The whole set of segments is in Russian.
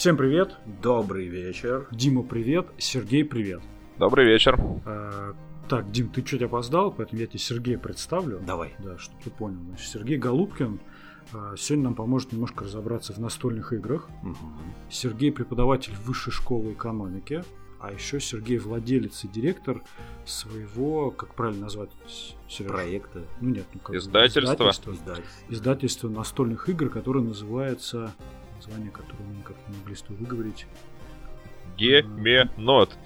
Всем привет. Добрый вечер. Дима, привет. Сергей, привет. Добрый вечер. А, так, Дим, ты чуть опоздал, поэтому я тебе Сергея представлю. Давай. Да, чтобы ты понял. Значит, Сергей Голубкин а, сегодня нам поможет немножко разобраться в настольных играх. Угу. Сергей преподаватель высшей школы экономики. А еще Сергей владелец и директор своего, как правильно назвать, Сереж? проекта. Ну нет, ну как издательство. Издательство, издательство настольных игр, которое называется название, которое мы никак не могли с тобой выговорить. Геменот.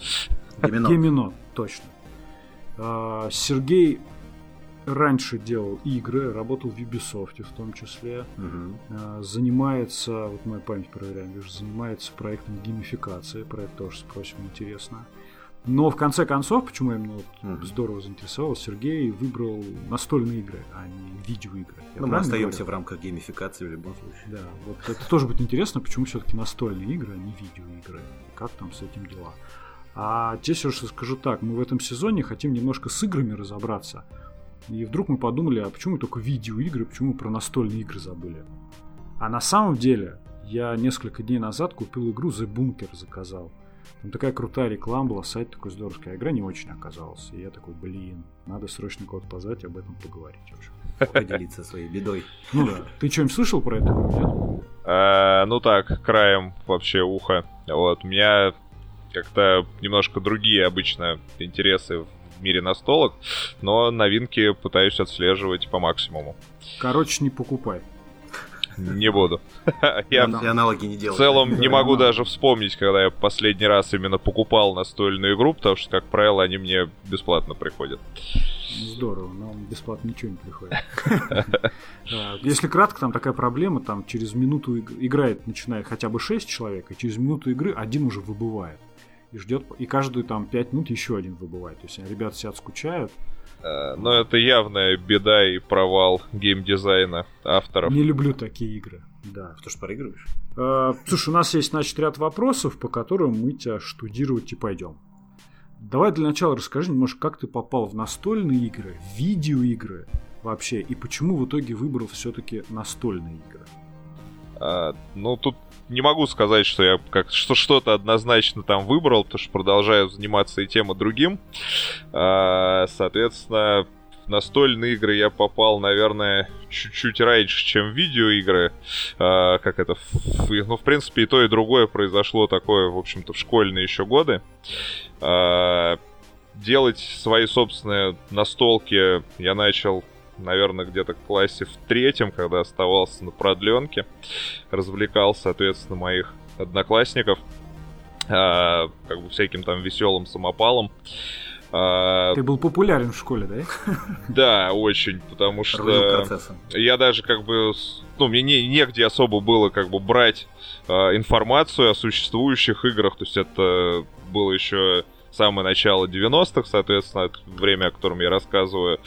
Геменот. Геменот, точно. А, Сергей раньше делал игры, работал в Ubisoft в том числе. Угу. Занимается, вот моя память проверяем, вижу, занимается проектом геймификации, про это тоже спросим, интересно. Но в конце концов, почему я именно вот здорово заинтересовал, Сергей выбрал настольные игры, а не видеоигры. Я ну, мы остаемся говорю? в рамках геймификации в любом случае. Да, вот это тоже будет интересно, почему все-таки настольные игры, а не видеоигры. Как там с этим дела. А здесь уже скажу так, мы в этом сезоне хотим немножко с играми разобраться. И вдруг мы подумали, а почему только видеоигры, почему мы про настольные игры забыли? А на самом деле, я несколько дней назад купил игру The Bunker, заказал. Там такая крутая реклама была, сайт такой здоровский, а игра не очень оказалась. И я такой, блин, надо срочно кого-то позвать и об этом поговорить. Поделиться своей бедой. Ну да. Ты что-нибудь слышал про нет? А, ну так, краем вообще уха. Вот, у меня как-то немножко другие обычно интересы в мире настолок, но новинки пытаюсь отслеживать по максимуму. Короче, не покупай. Не буду. Я аналоги не делаю. В целом не могу даже вспомнить, когда я последний раз именно покупал настольную игру, потому что, как правило, они мне бесплатно приходят. Здорово, но бесплатно ничего не приходит. Если кратко, там такая проблема, там через минуту играет, начинает хотя бы 6 человек, и через минуту игры один уже выбывает и ждет, и каждую там 5 минут еще один выбывает. То есть ребята сидят, скучают. А, но это явная беда и провал геймдизайна авторов. Не люблю такие игры. Да. Что ж, проигрываешь? А, слушай, у нас есть, значит, ряд вопросов, по которым мы тебя штудировать и пойдем. Давай для начала расскажи немножко, как ты попал в настольные игры, видеоигры вообще, и почему в итоге выбрал все-таки настольные игры. А, ну, тут не могу сказать, что я как что что-то однозначно там выбрал, потому что продолжаю заниматься и тем, и другим. А, соответственно, в настольные игры я попал, наверное, чуть-чуть раньше, чем в видеоигры. А, как это? Ну, в принципе, и то, и другое произошло такое, в общем-то, в школьные еще годы. А, делать свои собственные настолки я начал наверное, где-то в классе в третьем, когда оставался на продленке, развлекал, соответственно, моих одноклассников, а, как бы всяким там веселым самопалом. А, Ты был популярен в школе, да? Да, очень, потому что я даже как бы, ну, мне не, негде особо было как бы брать э, информацию о существующих играх, то есть это было еще самое начало 90-х, соответственно, время, о котором я рассказываю,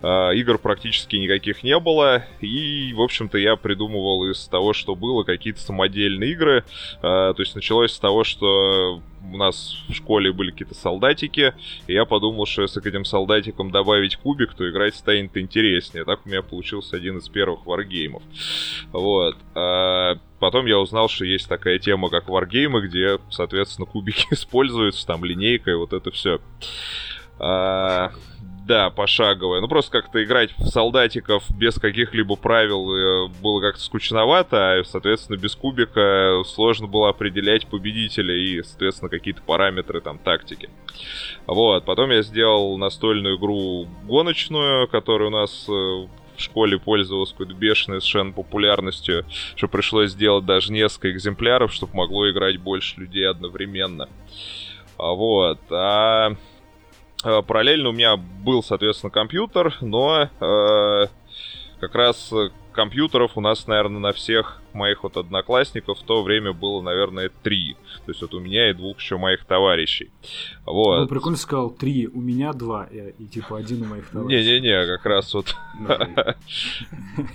а, игр практически никаких не было, и, в общем-то, я придумывал из того, что было, какие-то самодельные игры, а, то есть началось с того, что у нас в школе были какие-то солдатики, и я подумал, что если к этим солдатикам добавить кубик, то играть станет интереснее. Так у меня получился один из первых варгеймов. Вот. А потом я узнал, что есть такая тема, как варгеймы, где, соответственно, кубики используются, там линейка и вот это все. А, да, пошаговая. Ну, просто как-то играть в солдатиков без каких-либо правил э, было как-то скучновато, а, соответственно, без кубика сложно было определять победителя и, соответственно, какие-то параметры там тактики. Вот, потом я сделал настольную игру гоночную, которая у нас э, в школе пользовалась какой-то бешеной совершенно популярностью, что пришлось сделать даже несколько экземпляров, чтобы могло играть больше людей одновременно. А Вот. А параллельно у меня был, соответственно, компьютер, но э, как раз компьютеров у нас, наверное, на всех моих вот одноклассников в то время было, наверное, три. То есть вот у меня и двух еще моих товарищей. Вот. Ну, прикольно сказал, три, у меня два, и, и типа один у моих товарищей. Не-не-не, как раз вот...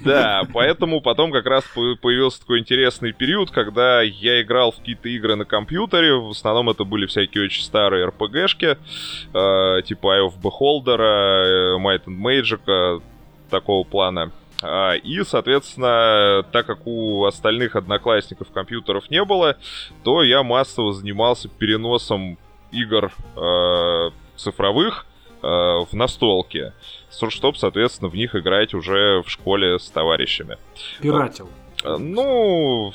Да, поэтому потом как раз появился такой интересный период, когда я играл в какие-то игры на компьютере, в основном это были всякие очень старые RPG-шки, э, типа Eye of Beholder, э, Might and Magic, такого плана. А, и, соответственно, так как у остальных одноклассников компьютеров не было, то я массово занимался переносом игр э, цифровых э, в настолки, чтобы, соответственно, в них играть уже в школе с товарищами. Пиратил. Ну,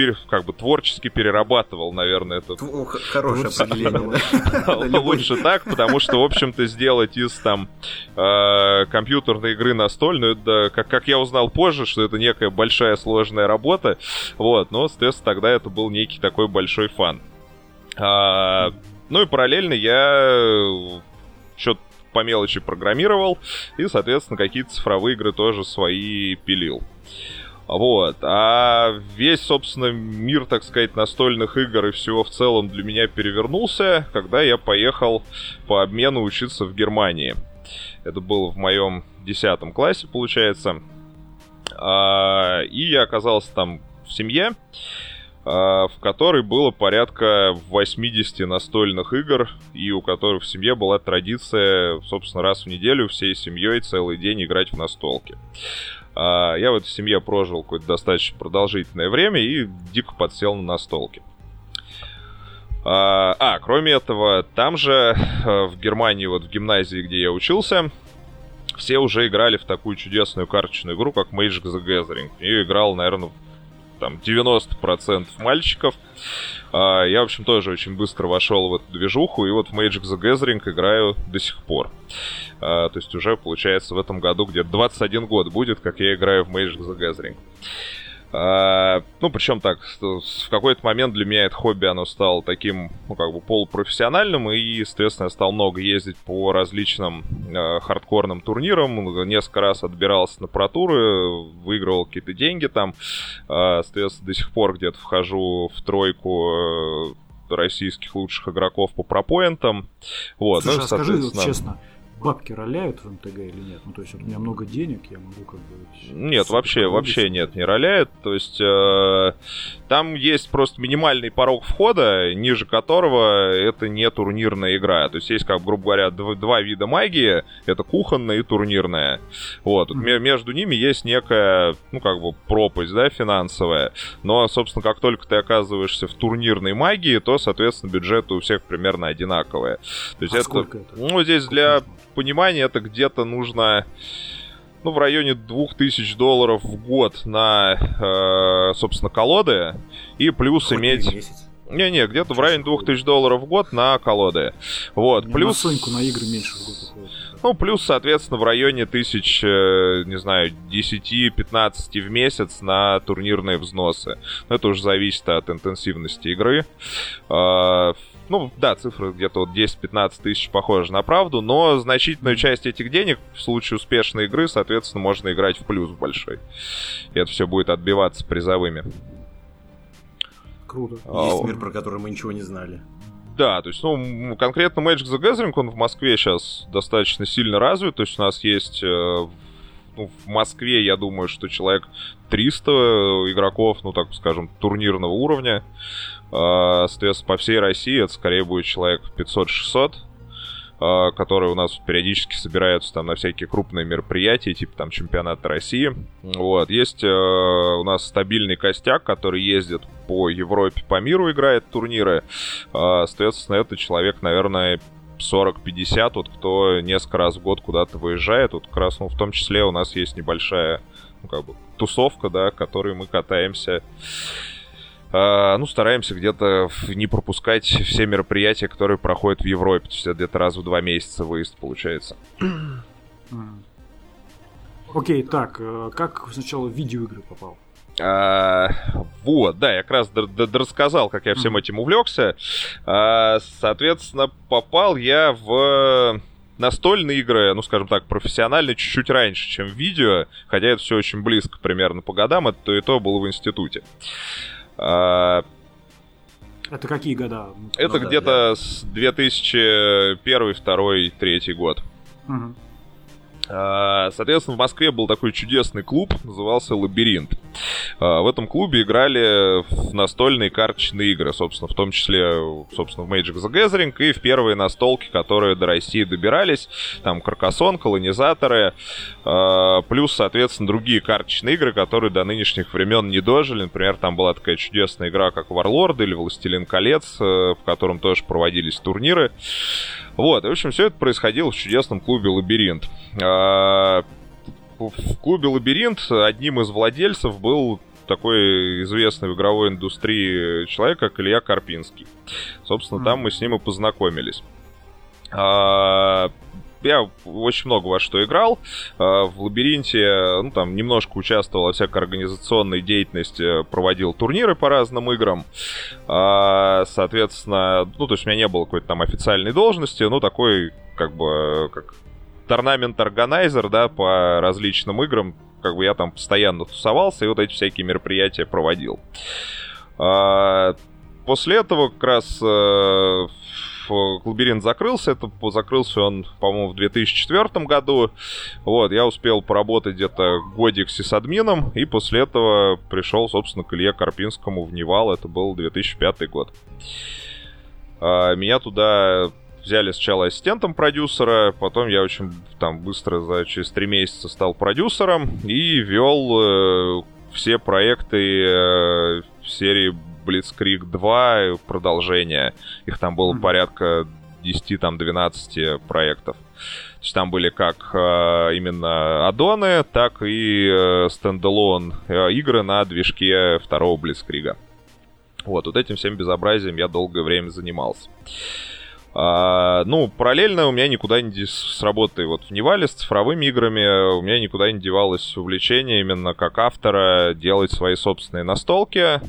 пере, как бы творчески перерабатывал, наверное, это... Хорошее определение. Лучше так, потому что, в общем-то, сделать из там э, компьютерной игры настольную, это, как, как я узнал позже, что это некая большая сложная работа, вот, но, соответственно, тогда это был некий такой большой фан. А, ну и параллельно я что-то по мелочи программировал, и, соответственно, какие-то цифровые игры тоже свои пилил. Вот. А весь, собственно, мир, так сказать, настольных игр и всего в целом для меня перевернулся, когда я поехал по обмену учиться в Германии. Это было в моем десятом классе, получается. А, и я оказался там в семье, а, в которой было порядка 80 настольных игр, и у которых в семье была традиция, собственно, раз в неделю всей семьей целый день играть в настолки. А, я в этой семье прожил какое-то достаточно продолжительное время и дико подсел на настолки. А, а, кроме этого, там же, э, в Германии, вот в гимназии, где я учился, все уже играли в такую чудесную карточную игру, как Magic the Gathering. И играл, наверное, там 90% мальчиков. А, я, в общем, тоже очень быстро вошел в эту движуху, и вот в Magic the Gathering играю до сих пор. А, то есть уже, получается, в этом году где-то 21 год будет, как я играю в Magic the Gathering. А, ну, причем так, в какой-то момент для меня это хобби, оно стало таким, ну, как бы полупрофессиональным, и, естественно, я стал много ездить по различным э, хардкорным турнирам, несколько раз отбирался на протуры, выигрывал какие-то деньги там, э, соответственно, до сих пор где-то вхожу в тройку э, российских лучших игроков по пропоинтам. Вот, Слушай, ну, а скажи честно, бабки роляют в МТГ или нет? Ну, то есть, вот у меня много денег, я могу как бы... Нет, вообще, вообще нет, не роляет. То есть, э, там есть просто минимальный порог входа, ниже которого это не турнирная игра. То есть, есть, как, грубо говоря, два, два вида магии. Это кухонная и турнирная. Вот. Mm-hmm. Между ними есть некая, ну, как бы, пропасть, да, финансовая. Но, собственно, как только ты оказываешься в турнирной магии, то, соответственно, бюджеты у всех примерно одинаковые. То есть, а это, это? Ну, здесь для понимания, это где-то нужно ну, в районе 2000 долларов в год на, э, собственно, колоды. И плюс Хоть иметь... Не-не, где-то в районе 2000 долларов в год на колоды. Вот, Не плюс... На Соньку на игры меньше в год уходит. Ну, плюс, соответственно, в районе тысяч, э, не знаю, 10-15 в месяц на турнирные взносы. Но это уже зависит от интенсивности игры. Э, ну, да, цифры где-то вот 10-15 тысяч похожи на правду, но значительную часть этих денег в случае успешной игры, соответственно, можно играть в плюс большой. И это все будет отбиваться призовыми. Круто. А, Есть мир, про который мы ничего не знали. Да, то есть, ну, конкретно Magic the Gathering, он в Москве сейчас достаточно сильно развит, то есть у нас есть э, ну, в Москве, я думаю, что человек 300 игроков, ну, так скажем, турнирного уровня. А, соответственно, по всей России это скорее будет человек 500-600 а, которые у нас периодически собираются там на всякие крупные мероприятия, типа там чемпионата России. Вот. Есть э, у нас стабильный костяк, который ездит по Европе, по миру играет турниры. Э, соответственно, это человек, наверное, 40-50, вот кто несколько раз в год куда-то выезжает. Вот как раз, ну, в том числе у нас есть небольшая, ну, как бы, тусовка, да, которой мы катаемся ну, стараемся где-то не пропускать все мероприятия, которые проходят в Европе. То есть это где-то раз в два месяца выезд получается. Окей, okay, так, э, как сначала в видеоигры попал? А, вот, да, я как раз рассказал, как я всем этим увлекся. А, соответственно, попал я в настольные игры, ну, скажем так, профессионально чуть-чуть раньше, чем в видео, хотя это все очень близко примерно по годам, это то и то было в институте. А, это какие года? Это ну, где-то да. с 2001, 2002, 2003 год. Угу. А, соответственно, в Москве был такой чудесный клуб, назывался «Лабиринт». А, в этом клубе играли в настольные карточные игры, собственно, в том числе, собственно, в Magic the Gathering и в первые настолки, которые до России добирались, там Каркасон, колонизаторы, а, плюс, соответственно, другие карточные игры, которые до нынешних времен не дожили. Например, там была такая чудесная игра, как Warlord или Властелин колец, э, в котором тоже проводились турниры. Вот, и, в общем, все это происходило в чудесном клубе «Лабиринт». А, в клубе «Лабиринт» одним из владельцев был такой известный в игровой индустрии человек, как Илья Карпинский. Собственно, там мы с ним и познакомились. А, я очень много во что играл. А, в лабиринте, ну, там, немножко участвовал во всякой организационной деятельности, проводил турниры по разным играм. А, соответственно, ну, то есть у меня не было какой-то там официальной должности, ну, такой, как бы, как tournament organizer, да, по различным играм. Как бы я там постоянно тусовался и вот эти всякие мероприятия проводил. А, после этого как раз э, лабиринт закрылся. Это закрылся он, по-моему, в 2004 году. Вот, я успел поработать где-то годик с админом, и после этого пришел, собственно, к Илье Карпинскому в Нивал. Это был 2005 год. А, меня туда взяли сначала ассистентом продюсера, потом я очень там быстро за через три месяца стал продюсером и вел э, все проекты э, серии Blitzkrieg 2 продолжение. Их там было mm-hmm. порядка 10-12 проектов. То есть там были как э, именно аддоны, так и э, стендалон э, игры на движке второго Блицкрига. Вот, вот этим всем безобразием я долгое время занимался. А, ну, параллельно у меня никуда не с работой вот в Невале с цифровыми играми у меня никуда не девалось увлечение именно как автора делать свои собственные настолки.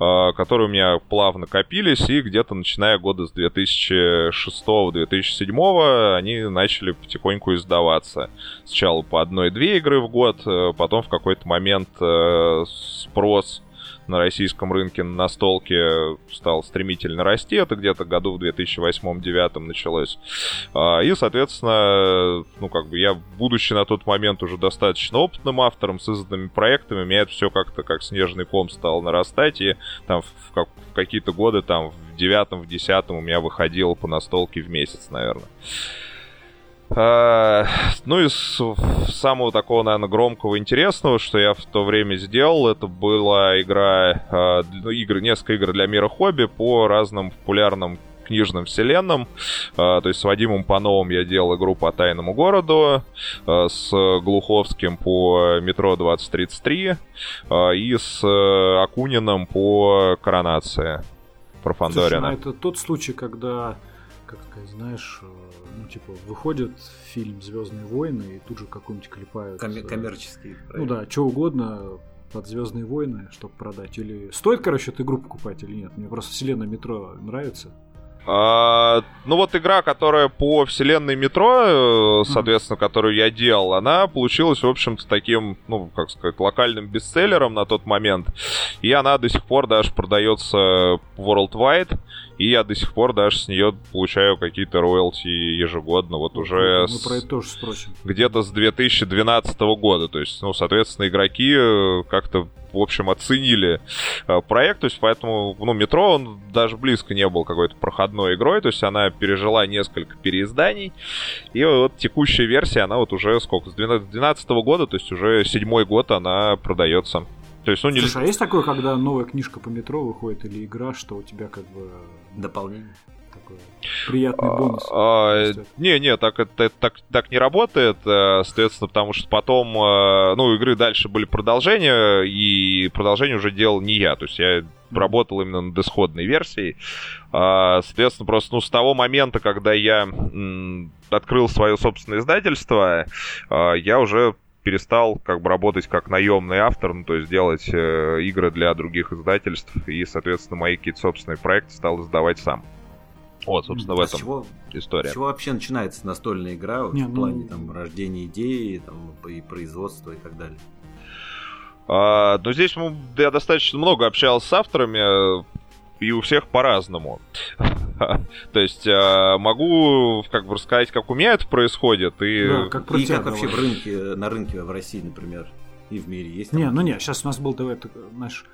А, которые у меня плавно копились, и где-то начиная года с 2006-2007 они начали потихоньку издаваться. Сначала по одной-две игры в год, э, потом в какой-то момент э, спрос на российском рынке на столке стал стремительно расти. Это где-то году в 2008-2009 началось. А, и, соответственно, ну, как бы я, будучи на тот момент уже достаточно опытным автором с изданными проектами, меня это все как-то как снежный ком стало нарастать. И там в, как, в какие-то годы, там в девятом, в десятом у меня выходило по настолке в месяц, наверное. А, ну, из самого такого, наверное, громкого интересного, что я в то время сделал, это была игра, а, ну, игры, несколько игр для мира хобби по разным популярным книжным вселенным. А, то есть с Вадимом Пановым я делал игру по Тайному городу, с Глуховским по Метро 2033 и с э, Акуниным по Коронации. Про Фандорина. Слушай, ну это тот случай, когда, как сказать, знаешь, ну, типа, выходит фильм Звездные войны, и тут же какой-нибудь клепают. Ком- э, коммерческий. Ну да, что угодно под Звездные войны, чтобы продать. Или стоит, короче, эту игру покупать или нет? Мне просто вселенная метро нравится. А, ну вот игра, которая по вселенной метро, э, соответственно, которую я делал, она получилась, в общем-то, таким, ну, как сказать, локальным бестселлером на тот момент. И она до сих пор даже продается worldwide. И я до сих пор даже с нее получаю какие-то роялти ежегодно. Вот уже Мы с... про это тоже спросим. Где-то с 2012 года. То есть, ну, соответственно, игроки э, как-то в общем, оценили э, проект, то есть поэтому, ну, метро, он даже близко не был какой-то проходной игрой, то есть она пережила несколько переизданий, и вот текущая версия, она вот уже сколько, с 2012 года, то есть уже седьмой год она продается. То есть, ну, не... Слушай, а есть такое, когда новая книжка по метро выходит или игра, что у тебя как бы... Дополнение? Такой приятный бонус. А, не, не, так это так, так не работает, э, соответственно, потому что потом, э, ну, игры дальше были продолжения, и продолжение уже делал не я, то есть я работал именно над исходной версией. А, соответственно, просто ну, с того момента, когда я открыл свое собственное издательство, а, я уже перестал как бы работать как наемный автор, ну, то есть делать э, игры для других издательств, и, соответственно, мои какие-то собственные проекты стал издавать сам. Вот, собственно, в а этом чего, история. С чего вообще начинается настольная игра вот, Не, в ну... плане там, рождения идеи там, и производства и так далее? А, но здесь я достаточно много общался с авторами, и у всех по-разному. То есть э, могу как бы рассказать, как у меня это происходит. И, да, как, и как вообще в рынке, на рынке в России, например, и в мире есть? Не, ну не, сейчас у нас был, давай, знаешь,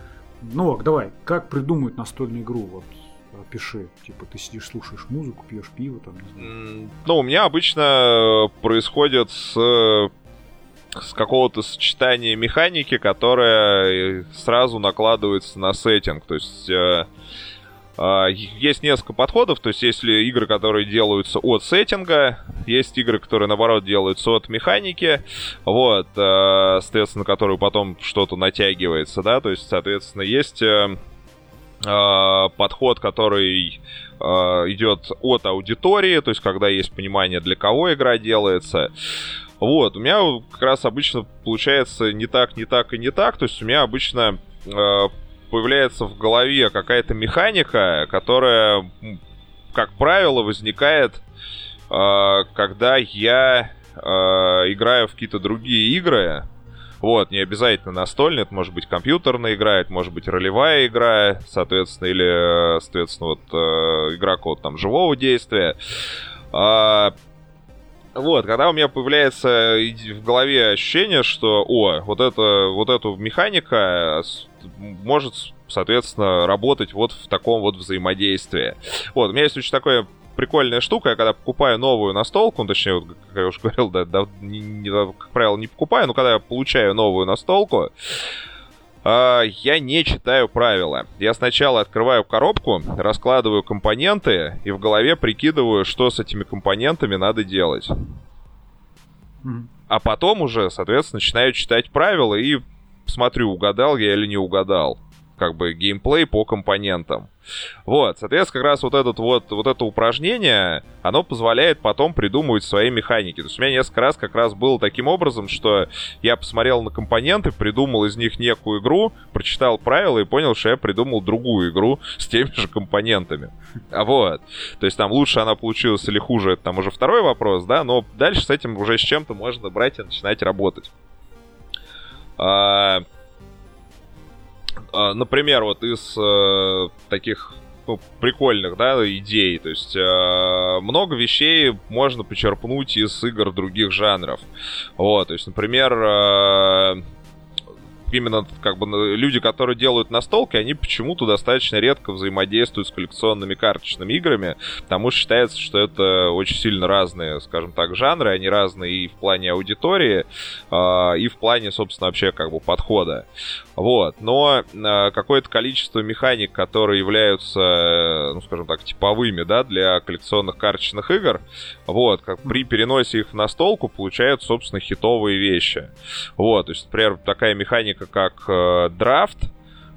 ну, давай, как придумают настольную игру? Вот пиши. Типа ты сидишь, слушаешь музыку, пьешь пиво, там, не знаю. Ну, у меня обычно происходит с с какого-то сочетания механики, которая сразу накладывается на сеттинг. То есть э, э, есть несколько подходов. То есть есть игры, которые делаются от сеттинга, есть игры, которые наоборот делаются от механики, вот, э, соответственно, которые потом что-то натягивается, да. То есть, соответственно, есть э, э, подход, который э, идет от аудитории, то есть когда есть понимание, для кого игра делается. Вот, у меня как раз обычно получается не так, не так и не так. То есть у меня обычно э, появляется в голове какая-то механика, которая, как правило, возникает, когда я играю в какие-то другие игры. Вот, не обязательно настольная, это может быть компьютерная игра, это может быть ролевая игра, соответственно, или, соответственно, вот э, игра какого-то там живого действия. А, вот, когда у меня появляется в голове ощущение, что, о, вот это, вот эту механика может, соответственно, работать вот в таком вот взаимодействии. Вот, у меня есть очень такое прикольная штука. Я когда покупаю новую настолку, ну, точнее, вот, как я уже говорил, да, да, не, не, как правило, не покупаю, но когда я получаю новую настолку, а, я не читаю правила. Я сначала открываю коробку, раскладываю компоненты и в голове прикидываю, что с этими компонентами надо делать. А потом уже, соответственно, начинаю читать правила и смотрю, угадал я или не угадал. Как бы геймплей по компонентам. Вот, соответственно, как раз вот, этот вот, вот это упражнение, оно позволяет потом придумывать свои механики. То есть у меня несколько раз как раз было таким образом, что я посмотрел на компоненты, придумал из них некую игру, прочитал правила и понял, что я придумал другую игру с теми же компонентами. А вот. То есть там лучше она получилась или хуже, это там уже второй вопрос, да, но дальше с этим уже с чем-то можно брать и начинать работать. А, например, вот из э, таких ну, прикольных, да, идей. То есть э, много вещей можно почерпнуть из игр других жанров. Вот, то есть, например, э, именно как бы люди, которые делают настолки, они почему-то достаточно редко взаимодействуют с коллекционными карточными играми, потому что считается, что это очень сильно разные, скажем так, жанры, они разные и в плане аудитории, э, и в плане, собственно, вообще как бы подхода. Вот. Но э, какое-то количество механик, которые являются, ну, скажем так, типовыми, да, для коллекционных карточных игр, вот, как при переносе их в настолку получают, собственно, хитовые вещи. Вот, то есть, например, такая механика, как э, драфт,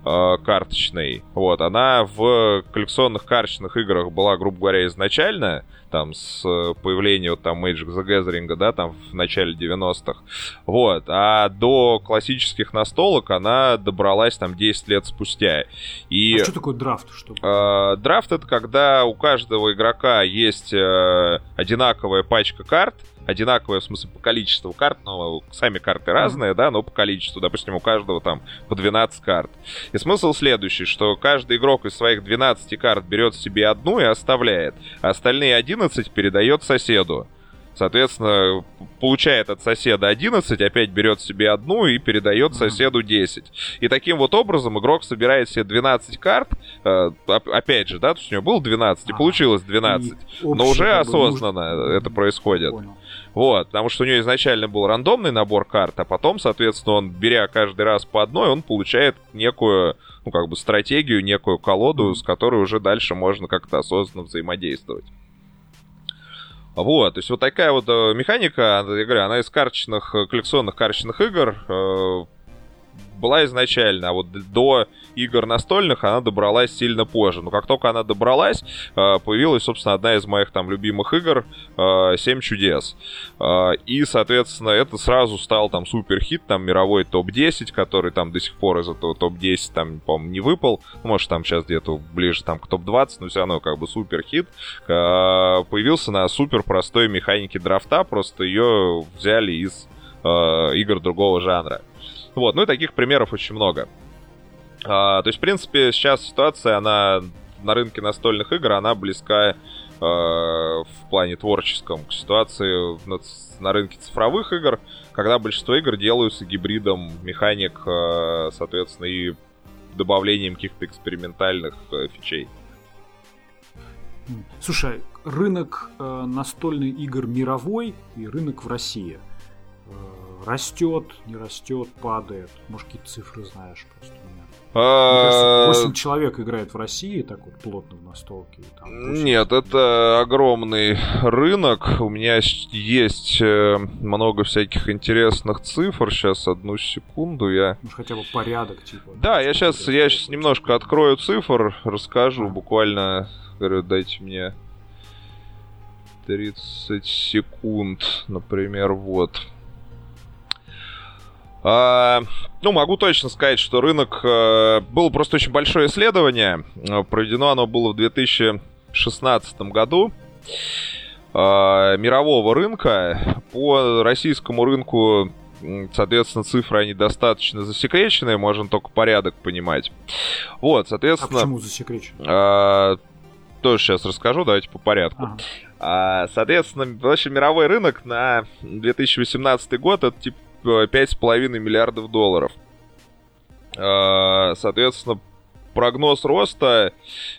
э, карточный, вот, она в коллекционных карточных играх была, грубо говоря, изначально, там, с э, появлением вот, там Magic the Gathering, да, там, в начале 90-х. Вот. А до классических настолок она добралась там 10 лет спустя. И, а что такое драфт? Что? Э, драфт это когда у каждого игрока есть э, одинаковая пачка карт, одинаковое, в смысле, по количеству карт, но сами карты разные, да, но по количеству. Допустим, у каждого там по 12 карт. И смысл следующий, что каждый игрок из своих 12 карт берет себе одну и оставляет, а остальные 11 передает соседу. Соответственно, получает от соседа 11, опять берет себе одну и передает соседу 10. И таким вот образом игрок собирает себе 12 карт, э, опять же, да, то есть у него было 12, и получилось 12. Но уже осознанно это происходит. Понял. Вот, потому что у него изначально был рандомный набор карт, а потом, соответственно, он, беря каждый раз по одной, он получает некую, ну, как бы стратегию, некую колоду, с которой уже дальше можно как-то осознанно взаимодействовать. Вот, то есть вот такая вот э, механика, я говорю, она из карточных, э, коллекционных карточных игр э, была изначально, а вот до игр настольных она добралась сильно позже. Но как только она добралась, э, появилась, собственно, одна из моих там любимых игр э, «Семь чудес». Э, и, соответственно, это сразу стал там супер хит, там мировой топ-10, который там до сих пор из этого топ-10 там, по-моему, не выпал. Ну, может, там сейчас где-то ближе там к топ-20, но все равно как бы супер хит. Появился на супер простой механике драфта, просто ее взяли из игр другого жанра. Вот, ну и таких примеров очень много. А, то есть, в принципе, сейчас ситуация, она на рынке настольных игр она близка э, в плане творческом к ситуации на, на рынке цифровых игр, когда большинство игр делаются гибридом механик, э, соответственно, и добавлением каких-то экспериментальных э, фичей. Слушай, рынок э, настольных игр мировой и рынок в России э, растет, не растет, падает. Может, какие-то цифры знаешь просто у меня. А... 8 человек играет в России так вот плотно в настолке. Нет, это огромный рынок. У меня есть э, много всяких интересных цифр. Сейчас одну секунду я. Может хотя бы порядок типа. Да, я сейчас я сейчас немножко открою цифр, расскажу буквально. Говорю, дайте мне 30 секунд, например, вот. А, ну, могу точно сказать, что рынок... А, было просто очень большое исследование. А, проведено оно было в 2016 году. А, мирового рынка. По российскому рынку, соответственно, цифры, они достаточно засекреченные. Можно только порядок понимать. Вот, соответственно... А почему засекреченные? А, тоже сейчас расскажу, давайте по порядку. Ага. А, соответственно, вообще мировой рынок на 2018 год это типа 5,5 миллиардов долларов. А, соответственно, прогноз роста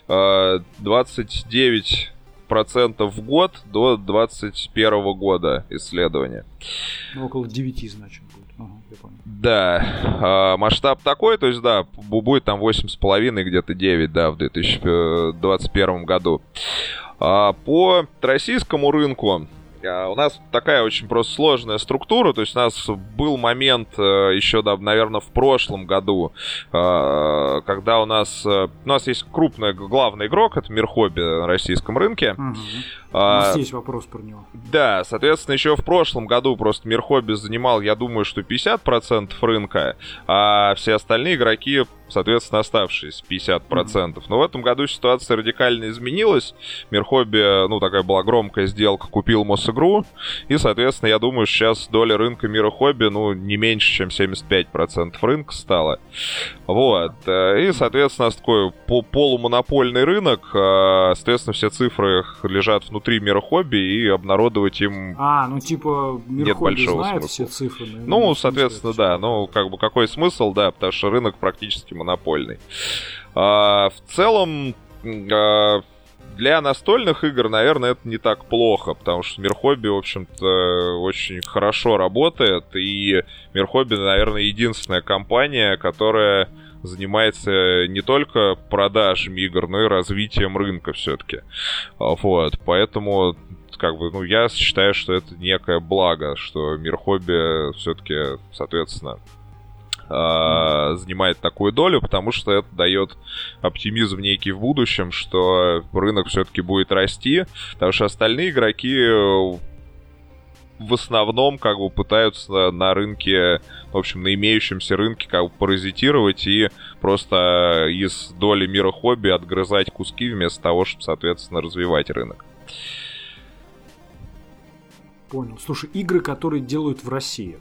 29 процентов в год до 2021 года исследования. Ну, около 9, значит, будет. Ага, я понял. Да. А, масштаб такой, то есть, да, будет там 8,5, где-то 9, да, в 2021 году. А по российскому рынку а, у нас такая очень просто сложная структура, то есть у нас был момент э, еще, наверное, в прошлом году, э, когда у нас, э, у нас есть крупный главный игрок, это Мирхоби на российском рынке. Угу. А, у нас есть вопрос про него. Да, соответственно, еще в прошлом году просто Мирхоби занимал, я думаю, что 50% рынка, а все остальные игроки соответственно, оставшиеся 50%. Mm-hmm. Но в этом году ситуация радикально изменилась. Мирхобби, ну, такая была громкая сделка, купил Мосигру, и, соответственно, я думаю, сейчас доля рынка мира хобби, ну, не меньше, чем 75% рынка стала. Вот. И, соответственно, такой полумонопольный рынок, э, соответственно, все цифры лежат внутри мира хобби, и обнародовать им А, ну, типа, мир нет хобби большого знает смысла. все цифры. Ну, соответственно, да. Ну, как бы, какой смысл, да, потому что рынок практически монопольный. А, в целом, а, для настольных игр, наверное, это не так плохо, потому что Мир Хобби, в общем-то, очень хорошо работает, и Мир Хобби, наверное, единственная компания, которая занимается не только продажами игр, но и развитием рынка все-таки. Вот, поэтому как бы, ну, я считаю, что это некое благо, что Мир Хобби все-таки, соответственно, э, занимает такую долю, потому что это дает оптимизм некий в будущем, что рынок все-таки будет расти, потому что остальные игроки в основном как бы пытаются на рынке, в общем, на имеющемся рынке как бы паразитировать и просто из доли мира хобби отгрызать куски вместо того, чтобы, соответственно, развивать рынок. Понял. Слушай, игры, которые делают в России,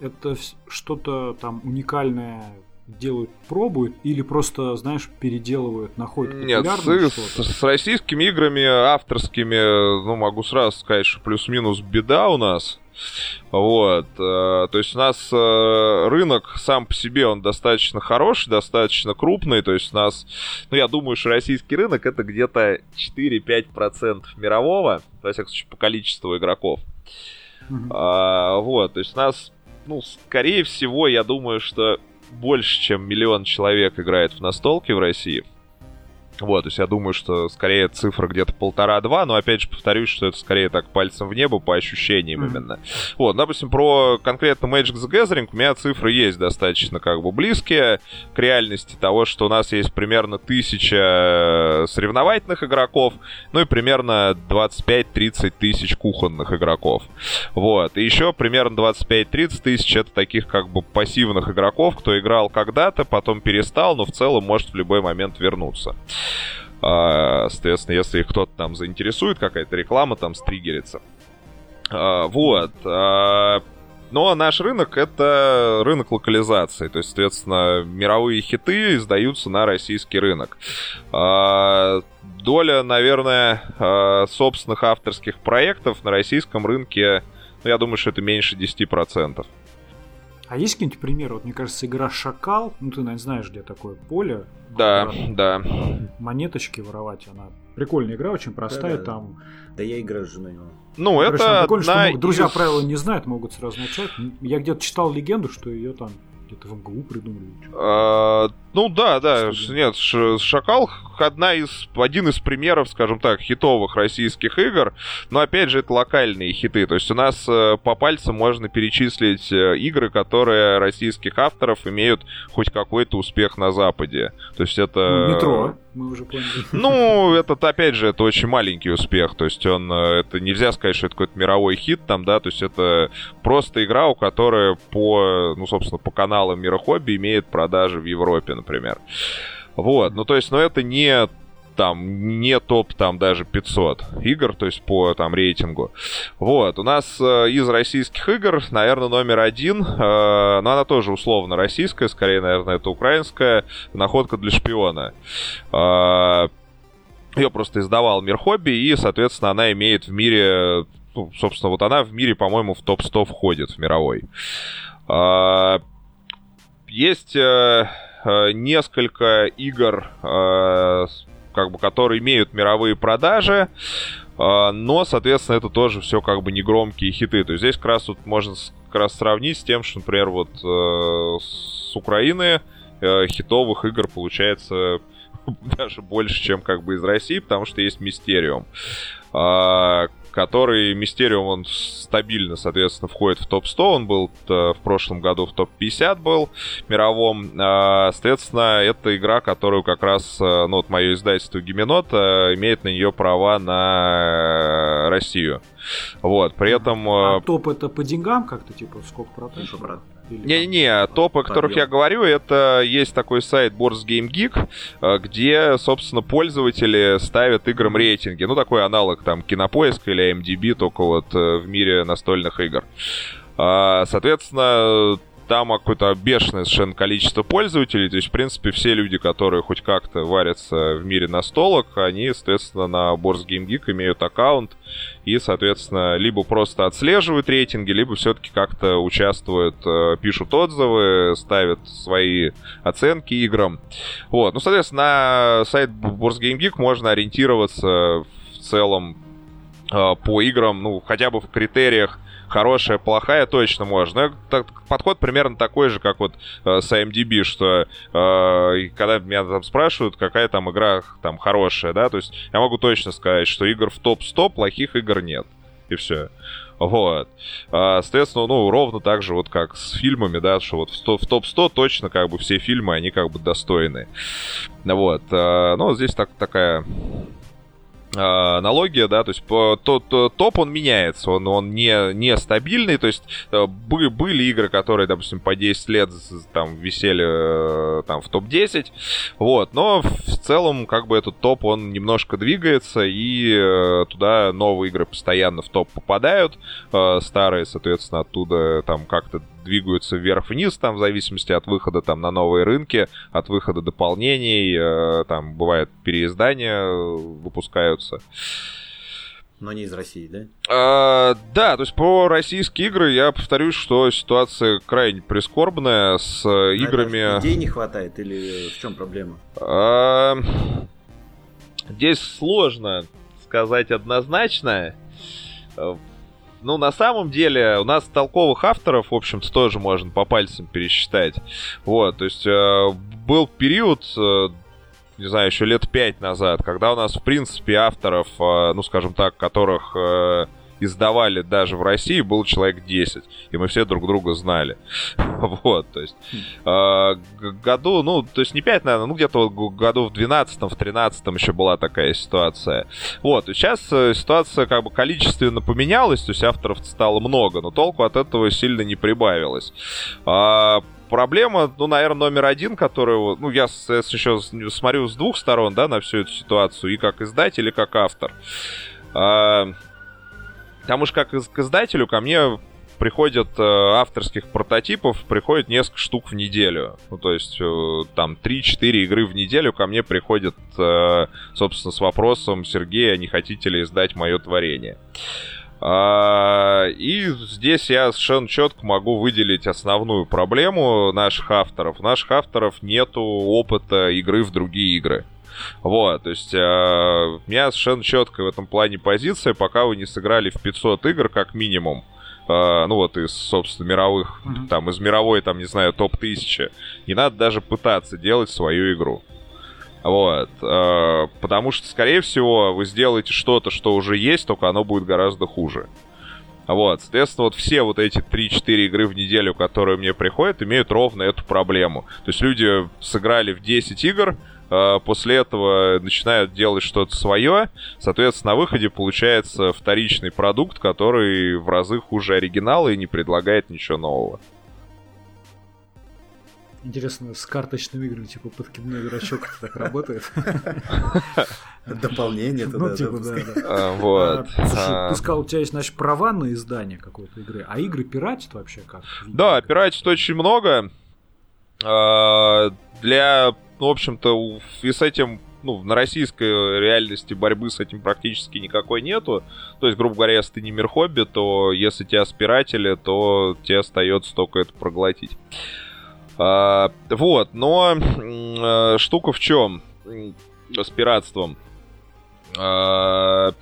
это что-то там уникальное делают, пробуют, или просто, знаешь, переделывают, находят Нет, с, с, с российскими играми авторскими, ну, могу сразу сказать, что плюс-минус беда у нас. Вот, э, то есть у нас э, рынок сам по себе, он достаточно хороший, достаточно крупный, то есть у нас, ну, я думаю, что российский рынок это где-то 4-5% мирового, во всяком случае, по количеству игроков. Mm-hmm. А, вот, то есть у нас ну, скорее всего, я думаю, что больше, чем миллион человек играет в настолки в России. Вот, то есть я думаю, что скорее цифра где-то полтора-два, но опять же повторюсь, что это скорее так пальцем в небо по ощущениям mm-hmm. именно. Вот, допустим, про конкретно Magic the Gathering у меня цифры есть достаточно как бы близкие к реальности того, что у нас есть примерно тысяча соревновательных игроков, ну и примерно 25-30 тысяч кухонных игроков. Вот, и еще примерно 25-30 тысяч это таких как бы пассивных игроков, кто играл когда-то, потом перестал, но в целом может в любой момент вернуться. А, соответственно, если кто-то там заинтересует, какая-то реклама там стригерится. А, вот. А, Но наш рынок — это рынок локализации. То есть, соответственно, мировые хиты издаются на российский рынок. Доля, наверное, собственных авторских проектов на российском рынке, ну, я думаю, что это меньше 10%. А есть какие-нибудь примеры? Вот, мне кажется, игра «Шакал», ну, ты, наверное, знаешь, где такое поле. Да, да. Монеточки воровать, она прикольная игра, очень простая, да, да. там... Да я играю с женой. Ну, Короче, это прикольно, одна что друзья из... правила не знают, могут сразу начать. Я где-то читал легенду, что ее там где-то в МГУ придумали. А, ну да, да, нет, Шакал одна из, один из примеров, скажем так, хитовых российских игр, но опять же это локальные хиты, то есть у нас э, по пальцам можно перечислить э, игры, которые российских авторов имеют хоть какой-то успех на Западе, то есть это... Ну, метро, мы уже поняли. Ну, этот, опять же, это очень маленький успех, то есть он, э, это нельзя сказать, что это какой-то мировой хит там, да, то есть это просто игра, у которой по, ну, собственно, по каналам Мира Хобби имеет продажи в Европе, например. Вот, ну то есть, ну это не там не топ там даже 500 игр, то есть по там рейтингу. Вот, у нас э, из российских игр, наверное, номер один, э, но она тоже условно российская, скорее, наверное, это украинская, находка для шпиона. Э, ее просто издавал Мир Хобби, и, соответственно, она имеет в мире, ну, собственно, вот она в мире, по-моему, в топ-100 входит, в мировой. Э, есть... Э, Э, несколько игр, как бы, которые имеют мировые продажи, э, но, соответственно, это тоже все как бы не громкие хиты. То есть здесь как раз вот можно как раз сравнить с тем, что, например, вот с Украины хитовых игр получается даже больше, чем как бы из России, потому что есть Мистериум который Мистериум, он стабильно, соответственно, входит в топ-100. Он был э, в прошлом году в топ-50 был мировом. А, соответственно, это игра, которую как раз, э, ну, вот мое издательство Гименот э, имеет на нее права на Россию. Вот, при этом... А топ это по деньгам как-то, типа, сколько продаж? Не-не, топы, о которых я говорю, это есть такой сайт Boards Game Geek, э, где, собственно, пользователи ставят играм рейтинги. Ну, такой аналог там Кинопоиска или MDB, только вот э, в мире настольных игр. А, соответственно, там какое-то бешеное совершенно количество пользователей. То есть, в принципе, все люди, которые хоть как-то варятся в мире настолок, они, соответственно, на Boards Game Geek имеют аккаунт и, соответственно, либо просто отслеживают рейтинги, либо все-таки как-то участвуют, э, пишут отзывы, ставят свои оценки играм. Вот. Ну, соответственно, на сайт Boards Game Geek можно ориентироваться в целом э, по играм, ну, хотя бы в критериях хорошая, плохая точно можно. Так, подход примерно такой же, как вот э, с IMDb, что э, когда меня там спрашивают, какая там игра там хорошая, да, то есть я могу точно сказать, что игр в топ-100, плохих игр нет. И все. Вот. А, соответственно, ну, ровно так же, вот как с фильмами, да, что вот в, в топ-100 точно как бы все фильмы, они как бы достойны. Вот. А, ну, здесь так, такая аналогия, да, то есть по, то, то, топ он меняется, он, он не, не стабильный, то есть э, бы, были игры, которые, допустим, по 10 лет там висели э, там в топ-10, вот, но в целом как бы этот топ, он немножко двигается, и э, туда новые игры постоянно в топ попадают, старые, соответственно, оттуда там как-то двигаются вверх-вниз, там, в зависимости от выхода там на новые рынки, от выхода дополнений, э, там, бывает, переиздания выпускаются. Но не из России, да? А, да, то есть по российские игры я повторюсь, что ситуация крайне прискорбная с а играми. Идей не хватает или в чем проблема? А, здесь сложно сказать однозначно. Ну, на самом деле, у нас толковых авторов, в общем-то, тоже можно по пальцам пересчитать. Вот, то есть э, был период, э, не знаю, еще лет пять назад, когда у нас, в принципе, авторов, э, ну, скажем так, которых... Э, издавали даже в России, был человек 10. И мы все друг друга знали. вот, то есть... Э, году, ну, то есть не 5, наверное, ну, где-то году в 12-м, в 13-м еще была такая ситуация. Вот, сейчас э, ситуация как бы количественно поменялась, то есть авторов стало много, но толку от этого сильно не прибавилось. А, проблема, ну, наверное, номер один, которую, ну, я еще смотрю с двух сторон, да, на всю эту ситуацию, и как издатель, и как автор. А, Потому что как к издателю ко мне приходят э, авторских прототипов, приходит несколько штук в неделю. Ну, то есть э, там 3-4 игры в неделю ко мне приходят, э, собственно, с вопросом, Сергей, а не хотите ли издать мое творение? А, и здесь я совершенно четко могу выделить основную проблему наших авторов. Наших авторов нету опыта игры в другие игры. Вот, то есть э, у меня совершенно четкая в этом плане позиция, пока вы не сыграли в 500 игр как минимум, Uh, ну вот из, собственно, мировых, uh-huh. там, из мировой, там, не знаю, топ-1000. Не надо даже пытаться делать свою игру. Вот. Uh, потому что, скорее всего, вы сделаете что-то, что уже есть, только оно будет гораздо хуже. Вот, соответственно, вот все вот эти 3-4 игры в неделю, которые мне приходят, имеют ровно эту проблему. То есть люди сыграли в 10 игр, а, после этого начинают делать что-то свое, соответственно, на выходе получается вторичный продукт, который в разы хуже оригинала и не предлагает ничего нового. Интересно, с карточными играми, типа подкидной дурачок, это так работает? Дополнение туда. Ну, типа, да, да. А, вот. А, ты сказал, у тебя есть, значит, права на издание какой-то игры, а игры пиратят вообще как? Да, пиратят очень много. Для ну, в общем-то, и с этим ну, на российской реальности борьбы с этим практически никакой нету. То есть, грубо говоря, если ты не мир хобби, то если тебя спиратели, то тебе остается только это проглотить. А, вот, но а, штука в чем с пиратством? А,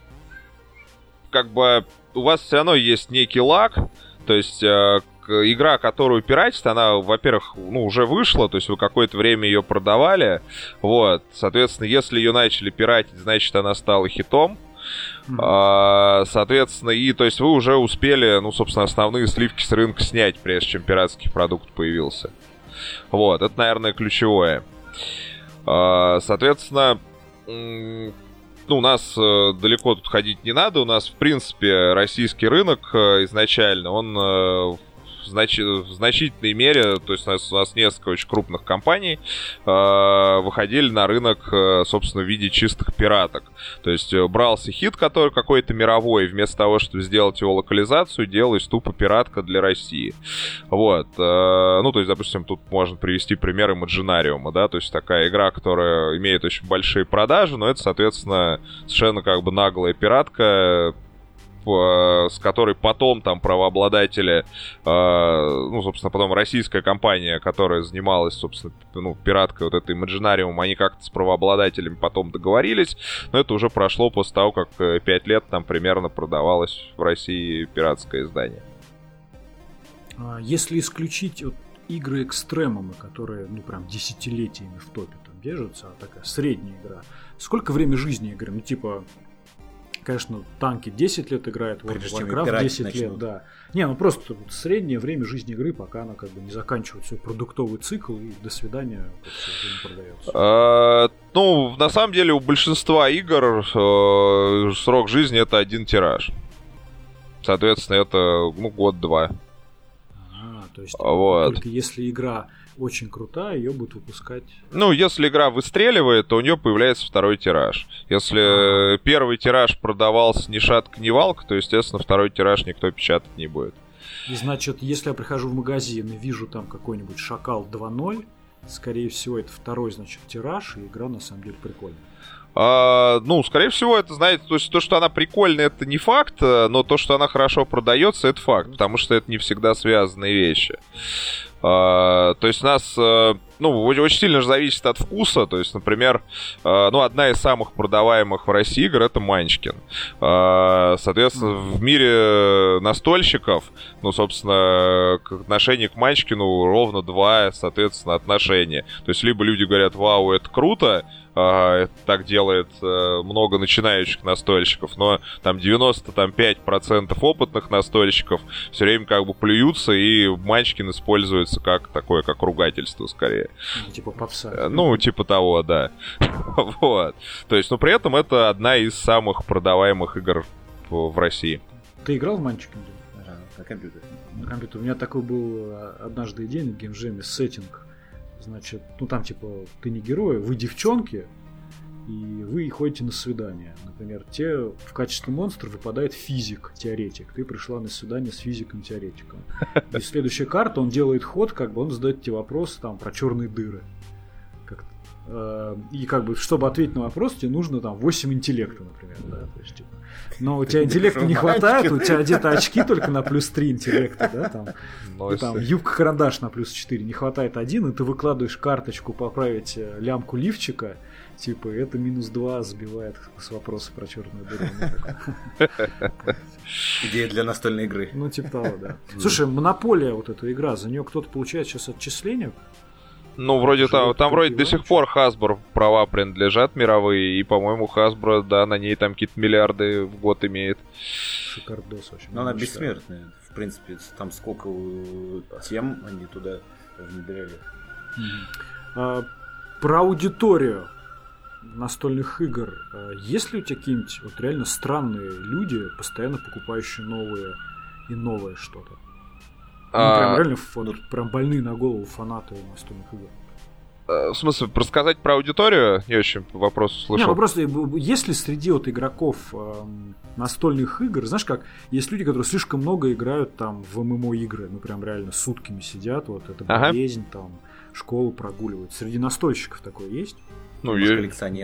как бы у вас все равно есть некий лаг, то есть а, игра, которую пиратит, она, во-первых, ну, уже вышла, то есть вы какое-то время ее продавали. Вот. Соответственно, если ее начали пиратить, значит, она стала хитом. Mm-hmm. А, соответственно, и то есть вы уже успели, ну, собственно, основные сливки с рынка снять, прежде чем пиратский продукт появился. Вот, это, наверное, ключевое. А, соответственно, ну, у нас э, далеко тут ходить не надо. У нас, в принципе, российский рынок э, изначально, он э, знач... в значительной мере, то есть у нас, у нас несколько очень крупных компаний э, выходили на рынок, э, собственно, в виде чистых пираток. То есть э, брался хит, который какой-то мировой, вместо того, чтобы сделать его локализацию, делалась тупо пиратка для России. Вот. Э, ну, то есть, допустим, тут можно привести пример Imaginarium, да, то есть такая игра, которая имеет очень большие продажи, но это, соответственно, совершенно как бы наглая пиратка, с которой потом там правообладатели, э, ну, собственно, потом российская компания, которая занималась, собственно, ну, пираткой вот этой Imaginarium, они как-то с правообладателями потом договорились, но это уже прошло после того, как 5 э, лет там примерно продавалось в России пиратское издание. А если исключить вот игры экстремумы, которые, ну, прям десятилетиями в топе там держатся, а такая средняя игра, сколько время жизни игры? Ну, типа, конечно, танки 10 лет играют, World of Warcraft 10 начнут. лет, да. Не, ну просто среднее время жизни игры, пока она как бы не заканчивает свой продуктовый цикл, и до свидания, как все не продается. А, ну, на самом деле, у большинства игр э, срок жизни это один тираж. Соответственно, это ну, год-два. А, то есть вот. только если игра очень крутая, ее будут выпускать. Ну, если игра выстреливает, то у нее появляется второй тираж. Если первый тираж продавался ни шатка, ни валка, то, естественно, второй тираж никто печатать не будет. И значит, если я прихожу в магазин и вижу там какой-нибудь Шакал 2.0, скорее всего, это второй, значит, тираж, и игра на самом деле прикольная. А, ну, скорее всего, это, знаете, то есть то, что она прикольная, это не факт, но то, что она хорошо продается, это факт, потому что это не всегда связанные вещи. А, то есть у нас, э, ну, очень сильно же зависит от вкуса. То есть, например, э, ну, одна из самых продаваемых в России игр это Манчкин. А, соответственно, в мире настольщиков, ну, собственно, к отношению к Манчкину ровно два, соответственно, отношения. То есть, либо люди говорят, вау, это круто, это так делает э, много начинающих настольщиков, но там 95% опытных настольщиков все время как бы плюются, и Манчкин используется как такое, как ругательство скорее. Ну, типа попса. Э, ну, типа того, да. вот. То есть, но при этом это одна из самых продаваемых игр в России. Ты играл в Манчкин? На компьютере. На компьютере. У меня такой был э, однажды день на геймджеме сеттинг Значит, ну там типа ты не герой, вы девчонки, и вы ходите на свидание. Например, те в качестве монстра выпадает физик, теоретик. Ты пришла на свидание с физиком-теоретиком. И следующая карта, он делает ход, как бы он задает тебе вопрос там про черные дыры. Э, и как бы, чтобы ответить на вопрос, тебе нужно там 8 интеллекта, например, да, то есть, типа. Но у тебя интеллекта не хватает, у тебя где-то очки только на плюс 3 интеллекта, да, там. И, там юбка-карандаш на плюс 4, не хватает один, и ты выкладываешь карточку поправить э, лямку лифчика, типа, это минус 2 сбивает с вопроса про черную дыру. Ну, Идея для настольной игры. Ну, типа того, да. Слушай, монополия вот эта игра, за нее кто-то получает сейчас отчисления? Ну, вроде там, там вроде до сих пор Hasbro права принадлежат мировые, и, по-моему, Hasbro, да, на ней там какие-то миллиарды в год имеет. Шикардос очень. Но она бессмертная. В принципе, там сколько тем они туда внедряли. А, про аудиторию настольных игр. А, есть ли у тебя какие-нибудь вот реально странные люди, постоянно покупающие новые и новое что-то? Ну, прям а, реально вот, прям больные на голову фанаты настольных игр. Э, в смысле, рассказать про аудиторию? Я очень вопрос услышал. Не, ну просто, есть ли среди вот игроков э, настольных игр, знаешь как, есть люди, которые слишком много играют там в ММО игры, ну прям реально сутками сидят, вот это болезнь, ага. там, школу прогуливают. Среди настольщиков такое есть? Ну, есть,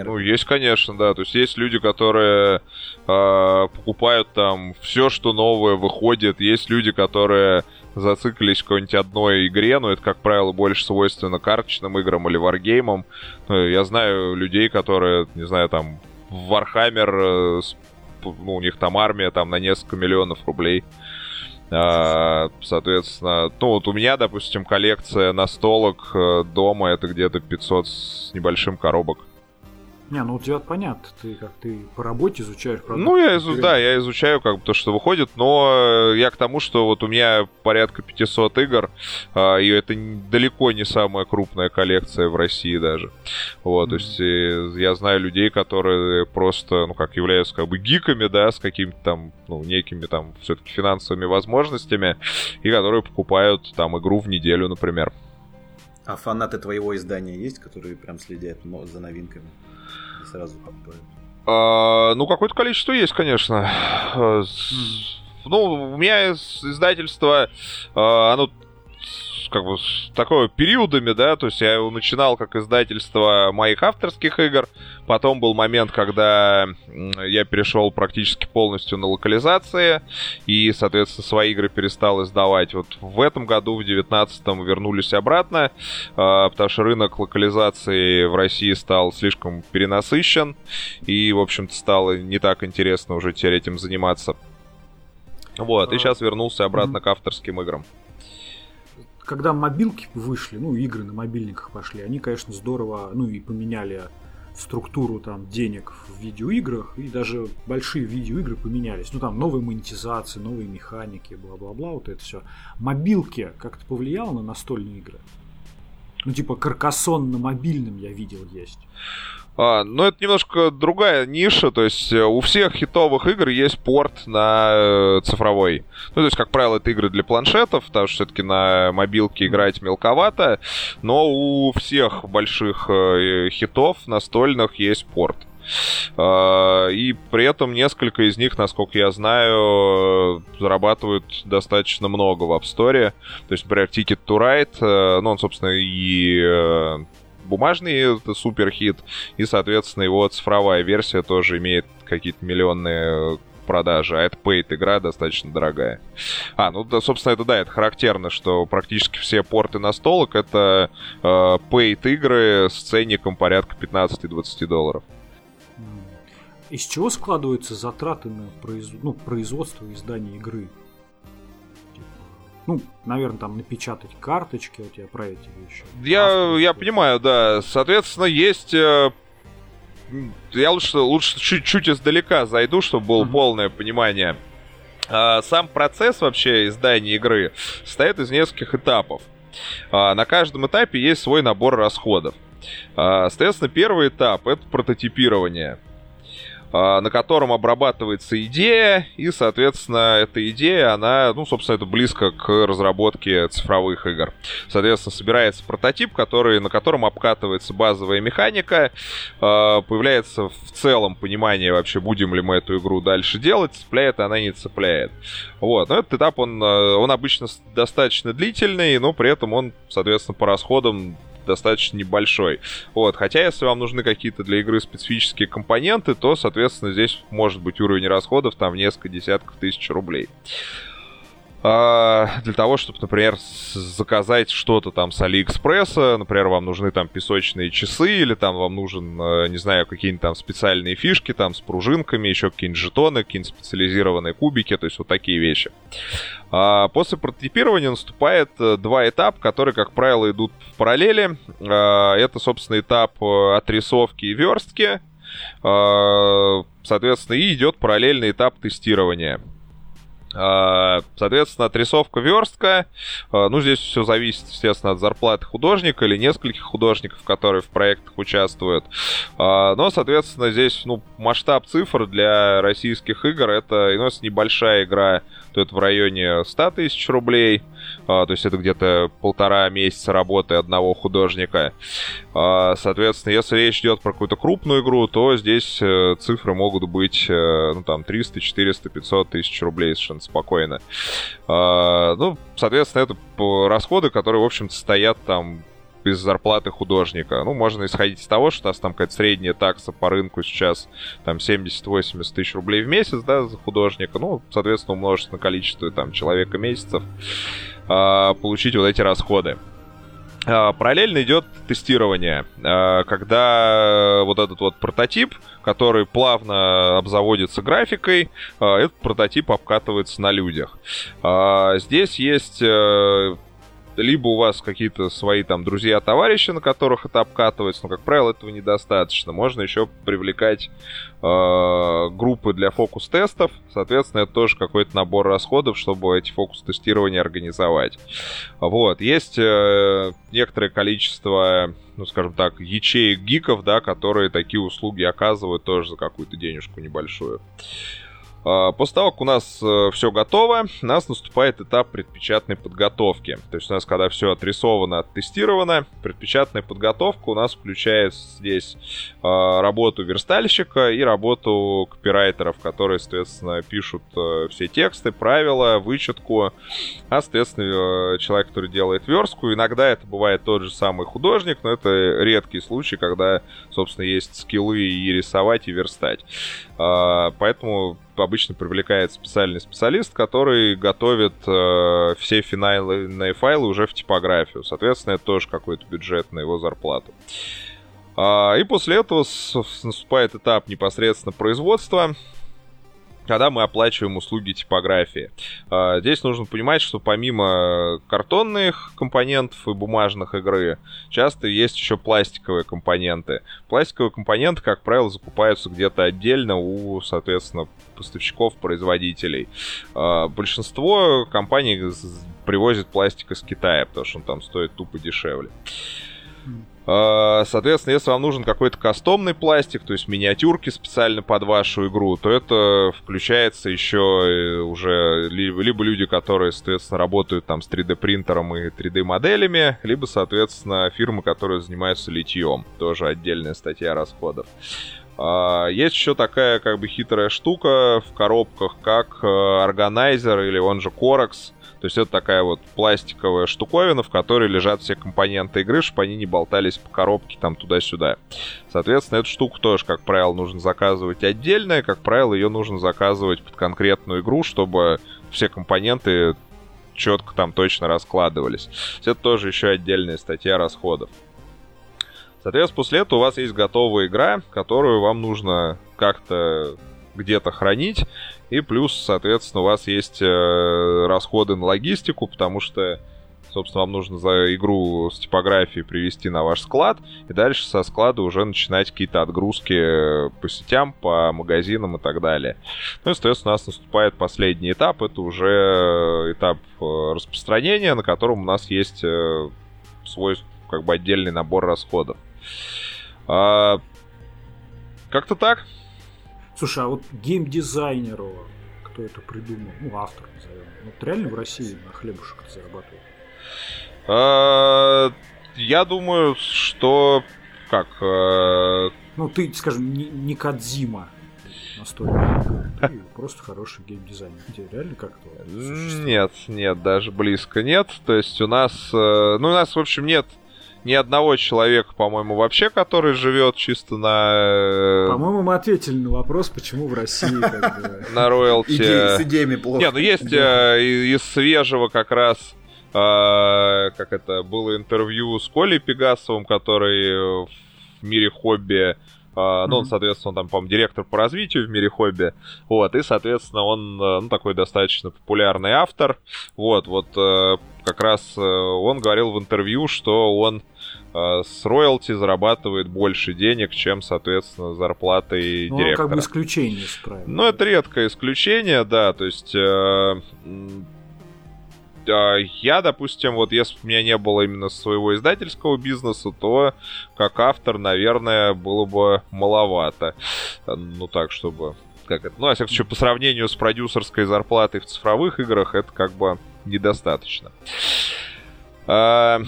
ну, есть, конечно, да. То есть есть люди, которые э, покупают там все, что новое выходит. Есть люди, которые зациклились в какой-нибудь одной игре, но это, как правило, больше свойственно карточным играм или варгеймам. Ну, я знаю людей, которые, не знаю, там, в Warhammer, э, ну, у них там армия там на несколько миллионов рублей. А, соответственно, ну вот у меня, допустим, коллекция настолок э, дома это где-то 500 с небольшим коробок. Не, ну у тебя понятно, ты как ты по работе изучаешь продукты. Ну, я, изу- да, я изучаю как бы то, что выходит, но э, я к тому, что вот у меня порядка 500 игр, э, и это далеко не самая крупная коллекция в России даже. Вот, mm-hmm. то есть э, я знаю людей, которые просто, ну, как являются как бы гиками, да, с какими-то там, ну, некими там все-таки финансовыми возможностями, и которые покупают там игру в неделю, например. А фанаты твоего издания есть, которые прям следят за новинками? Сразу покупают? А, ну, какое-то количество есть, конечно. Mm. Ну, у меня издательство, а, оно как бы с такой периодами, да, то есть я его начинал как издательство моих авторских игр, потом был момент, когда я перешел практически полностью на локализации, и, соответственно, свои игры перестал издавать. Вот в этом году, в 19-м, вернулись обратно, а, потому что рынок локализации в России стал слишком перенасыщен, и, в общем-то, стало не так интересно уже теперь этим заниматься. Вот, и сейчас вернулся обратно к авторским играм когда мобилки вышли, ну, игры на мобильниках пошли, они, конечно, здорово, ну, и поменяли структуру там денег в видеоиграх, и даже большие видеоигры поменялись. Ну, там новые монетизации, новые механики, бла-бла-бла, вот это все. Мобилки как-то повлияло на настольные игры? Ну, типа, каркасон на мобильном я видел есть. А, но это немножко другая ниша, то есть э, у всех хитовых игр есть порт на э, цифровой. Ну, то есть, как правило, это игры для планшетов, потому что все-таки на мобилке играть мелковато, но у всех больших э, хитов настольных есть порт. Uh, и при этом несколько из них, насколько я знаю, зарабатывают достаточно много в App Store. То есть, например, Ticket to Ride, ну, он, собственно, и бумажный это супер хит, и, соответственно, его цифровая версия тоже имеет какие-то миллионные продажи, а это paid игра достаточно дорогая. А, ну, да, собственно, это да, это характерно, что практически все порты на столок это э, paid игры с ценником порядка 15-20 долларов. Из чего складываются затраты на произ... ну, производство и издание игры? Ну, наверное, там напечатать карточки, вот я про эти вещи. Я, я понимаю, да. Соответственно, есть... Э, я лучше, лучше чуть-чуть издалека зайду, чтобы было uh-huh. полное понимание. А, сам процесс вообще издания игры состоит из нескольких этапов. А, на каждом этапе есть свой набор расходов. А, соответственно, первый этап — это прототипирование. А, на котором обрабатывается идея, и, соответственно, эта идея, она, ну, собственно, это близко к разработке цифровых игр. Соответственно, собирается прототип, который, на котором обкатывается базовая механика, а, появляется в целом понимание вообще, будем ли мы эту игру дальше делать, цепляет она, не цепляет. Вот, но этот этап, он, он обычно достаточно длительный, но при этом он, соответственно, по расходам достаточно небольшой. Вот, хотя если вам нужны какие-то для игры специфические компоненты, то, соответственно, здесь может быть уровень расходов там в несколько десятков тысяч рублей. А, для того, чтобы, например, заказать что-то там с Алиэкспресса, например, вам нужны там песочные часы, или там вам нужен, э, не знаю, какие-нибудь там специальные фишки там с пружинками, еще какие-нибудь жетоны, какие-нибудь специализированные кубики, то есть вот такие вещи. А после прототипирования наступает э, два этапа, которые, как правило, идут в параллели. А, это, собственно, этап э, отрисовки и верстки. Соответственно, и идет параллельный этап тестирования. А, соответственно, отрисовка верстка. А, ну, здесь все зависит, естественно, от зарплаты художника или нескольких художников, которые в проектах участвуют. А, но, соответственно, здесь ну, масштаб цифр для российских игр это, ну, если небольшая игра, то это в районе 100 тысяч рублей. То есть это где-то полтора месяца работы одного художника. Соответственно, если речь идет про какую-то крупную игру, то здесь э, цифры могут быть, э, ну, там, 300, 400, 500 тысяч рублей совершенно спокойно. А, ну, соответственно, это расходы, которые, в общем-то, стоят там из зарплаты художника. Ну, можно исходить из того, что у нас там какая-то средняя такса по рынку сейчас там 70-80 тысяч рублей в месяц, да, за художника. Ну, соответственно, умножить на количество там человека месяцев, а, получить вот эти расходы. А, параллельно идет тестирование, а, когда вот этот вот прототип, который плавно обзаводится графикой, а, этот прототип обкатывается на людях. Здесь есть э, либо у вас какие-то свои там друзья-товарищи, на которых это обкатывается, но, как правило, этого недостаточно. Можно еще привлекать э, группы для фокус-тестов, соответственно, это тоже какой-то набор расходов, чтобы эти фокус-тестирования организовать. Вот, есть э, некоторое количество ну, скажем так, ячеек гиков, да, которые такие услуги оказывают тоже за какую-то денежку небольшую. После того, как у нас э, все готово, у нас наступает этап предпечатной подготовки. То есть у нас, когда все отрисовано, оттестировано, предпечатная подготовка у нас включает здесь а, работу верстальщика и работу копирайтеров, которые, соответственно, пишут э, все тексты, правила, вычетку. А, соответственно, э, человек, который делает верстку, иногда это бывает тот же самый художник, но это редкий случай, когда, собственно, есть скиллы и рисовать, и верстать. А, поэтому обычно привлекает специальный специалист, который готовит э, все финальные файлы уже в типографию. Соответственно, это тоже какой-то бюджет на его зарплату. А, и после этого наступает этап непосредственно производства когда мы оплачиваем услуги типографии. А, здесь нужно понимать, что помимо картонных компонентов и бумажных игры, часто есть еще пластиковые компоненты. Пластиковые компоненты, как правило, закупаются где-то отдельно у, соответственно, поставщиков, производителей. А, большинство компаний привозят пластик из Китая, потому что он там стоит тупо дешевле. А, соответственно, если вам нужен какой-то кастомный пластик, то есть миниатюрки специально под вашу игру, то это включается еще э, уже либо люди, которые, соответственно, работают там с 3D принтером и 3D моделями, либо, соответственно, фирмы, которые занимаются литьем. Тоже отдельная статья расходов. А, есть еще такая как бы хитрая штука в коробках, как органайзер э, или он же Corex. То есть это такая вот пластиковая штуковина, в которой лежат все компоненты игры, чтобы они не болтались по коробке там туда-сюда. Соответственно, эту штуку тоже, как правило, нужно заказывать отдельно, и, как правило, ее нужно заказывать под конкретную игру, чтобы все компоненты четко там точно раскладывались. Это тоже еще отдельная статья расходов. Соответственно, после этого у вас есть готовая игра, которую вам нужно как-то где-то хранить. И плюс, соответственно, у вас есть э, расходы на логистику, потому что, собственно, вам нужно за игру с типографией привести на ваш склад, и дальше со склада уже начинать какие-то отгрузки э, по сетям, по магазинам и так далее. Ну и, соответственно, у нас наступает последний этап, это уже этап э, распространения, на котором у нас есть свой как бы отдельный набор расходов. А, как-то так. Слушай, а вот геймдизайнеру, кто это придумал, ну, автор назовем, вот реально в России на хлебушек зарабатывает? А, я думаю, что как... Э, ну, ты, скажем, не, не Кадзима настолько. Ты просто хороший геймдизайнер. Тебе реально как-то Нет, нет, даже близко нет. То есть у нас... Э, ну, у нас, в общем, нет ни одного человека, по-моему, вообще, который живет чисто на... Э, по-моему, мы ответили на вопрос, почему в России на роялти... С идеями плохо. Не, ну есть э, из свежего как раз э, как это, было интервью с Колей Пегасовым, который в мире хобби ну, он, соответственно, там, по-моему, директор по развитию в мире хобби. Вот, и, соответственно, он, ну, такой достаточно популярный автор. Вот, вот как раз он говорил в интервью, что он Э, с роялти зарабатывает больше денег, чем, соответственно, зарплатой ну, директора. как бы исключение исправил. Ну, это редкое исключение, да, то есть... Э, я, допустим, вот если бы у меня не было именно своего издательского бизнеса, то как автор, наверное, было бы маловато. Ну так, чтобы как это, ну, а всяком случае, по сравнению с продюсерской зарплатой в цифровых играх, это как бы недостаточно. А,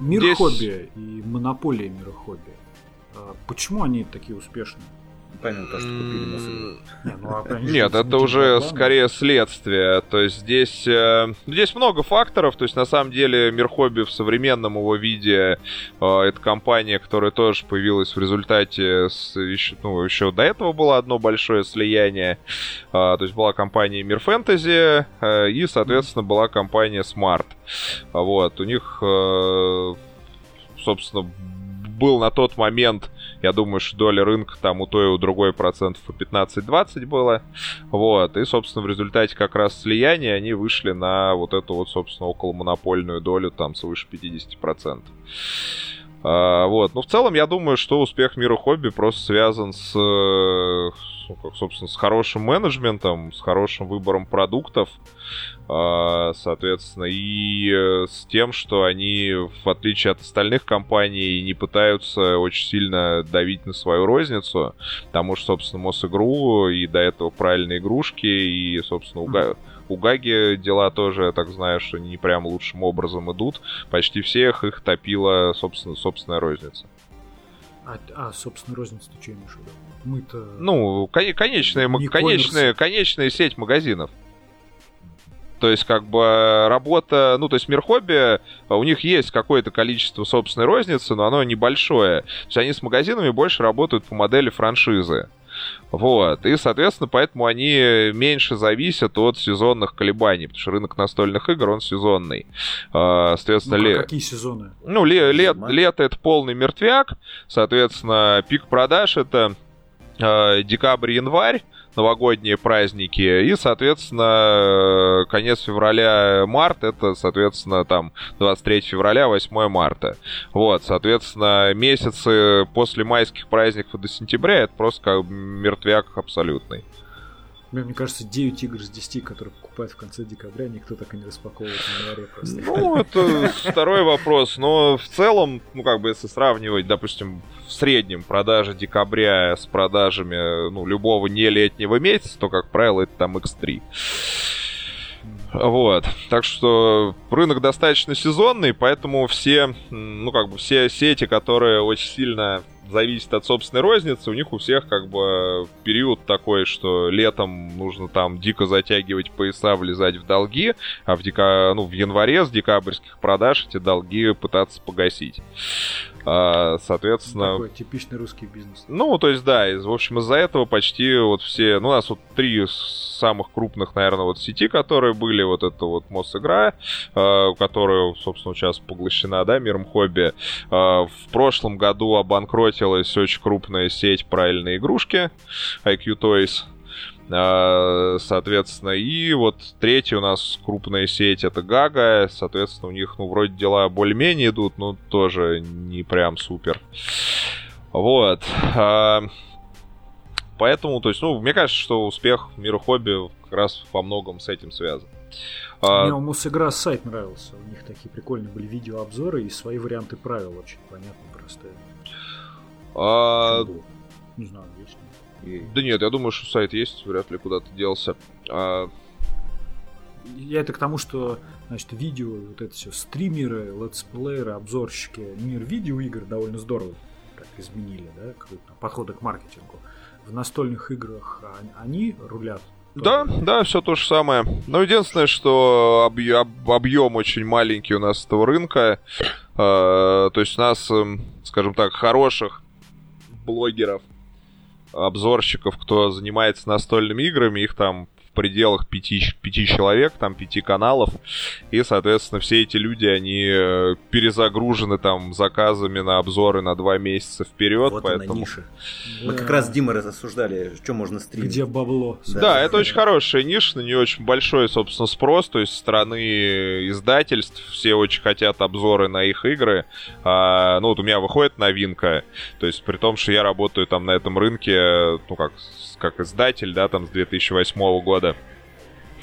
Мир Здесь... хобби и монополия мира хобби. А почему они такие успешные? Понятно, то, что купили Не, ну, а, Нет, это уже скорее следствие. То есть здесь, э, здесь много факторов. То есть на самом деле мир хобби в современном его виде э, это компания, которая тоже появилась в результате с, еще, ну, еще до этого было одно большое слияние. Э, то есть была компания Мир Фэнтези э, и, соответственно, была компания Smart. Вот, у них, собственно, был на тот момент, я думаю, что доля рынка там у той и у другой процентов по 15-20 было. Вот. И, собственно, в результате как раз слияния они вышли на вот эту вот, собственно, около монопольную долю там свыше 50%. А, вот. Но в целом я думаю, что успех мира хобби просто связан с, ну, как, собственно, с хорошим менеджментом, с хорошим выбором продуктов, соответственно, и э, с тем, что они, в отличие от остальных компаний, не пытаются очень сильно давить на свою розницу, потому что, собственно, Мосигру и до этого правильные игрушки, и, собственно, у, у Гаги дела тоже, я так знаю, что не прям лучшим образом идут. Почти всех их топила, собственно, собственная розница. А, а собственно, розница ты что имеешь в виду? Мы-то... Ну, конечная, конечная, конечная сеть магазинов. То есть, как бы, работа, ну, то есть, мир хобби, у них есть какое-то количество собственной розницы, но оно небольшое. То есть, они с магазинами больше работают по модели франшизы. Вот. И, соответственно, поэтому они меньше зависят от сезонных колебаний, потому что рынок настольных игр, он сезонный. А, соответственно, ну, ле... какие сезоны? Ну, ле- лет, лето это полный мертвяк, соответственно, пик продаж это э, декабрь-январь, новогодние праздники, и, соответственно, конец февраля, март, это, соответственно, там 23 февраля, 8 марта. Вот, соответственно, месяцы после майских праздников до сентября, это просто как мертвяк абсолютный. Мне кажется, 9 игр из 10, которые покупают в конце декабря, никто так и не распаковывает в январе просто. Ну, это второй вопрос. Но в целом, ну, как бы, если сравнивать, допустим, в среднем продажи декабря с продажами, ну, любого не летнего месяца, то, как правило, это там X3. Вот. Так что рынок достаточно сезонный, поэтому все, ну, как бы, все сети, которые очень сильно зависит от собственной розницы, у них у всех как бы период такой, что летом нужно там дико затягивать пояса, влезать в долги, а в, дека... ну, в январе с декабрьских продаж эти долги пытаться погасить. А, соответственно... Такой типичный русский бизнес. Ну, то есть, да, из, в общем, из-за этого почти вот все... Ну, у нас вот три самых крупных, наверное, вот сети, которые были, вот это вот Мосигра, э, которая, собственно, сейчас поглощена, да, миром хобби. Э, в прошлом году обанкротилась очень крупная сеть правильной игрушки, IQ Toys. Соответственно, и вот третья у нас крупная сеть это Гага. Соответственно, у них, ну, вроде дела более-менее идут, но тоже не прям супер. Вот. Поэтому, то есть, ну, мне кажется, что успех мира хобби как раз во многом с этим связан. Мне у Мосигра сайт нравился. У них такие прикольные были видеообзоры и свои варианты правил очень понятно, простые. А... Не знаю, есть. И... Да нет, я думаю, что сайт есть, вряд ли куда-то делся. А... Я это к тому, что значит, видео, вот это все, стримеры, летсплееры, обзорщики, мир видеоигр довольно здорово так изменили, да, подходы к маркетингу. В настольных играх они рулят да, да, все то же самое. Но единственное, что объем, объем очень маленький у нас этого рынка. Э, то есть у нас, эм, скажем так, хороших блогеров, обзорщиков, кто занимается настольными играми, их там пределах пяти, пяти человек, там пяти каналов, и, соответственно, все эти люди, они э, перезагружены там заказами на обзоры на два месяца вперед, вот поэтому... Она ниша. Мы как раз Дима рассуждали, что можно стримить. Где бабло. Да, да это очень хорошая ниша, на нее очень большой, собственно, спрос, то есть со стороны издательств все очень хотят обзоры на их игры. А, ну, вот у меня выходит новинка, то есть при том, что я работаю там на этом рынке, ну, как как издатель, да, там с 2008 года.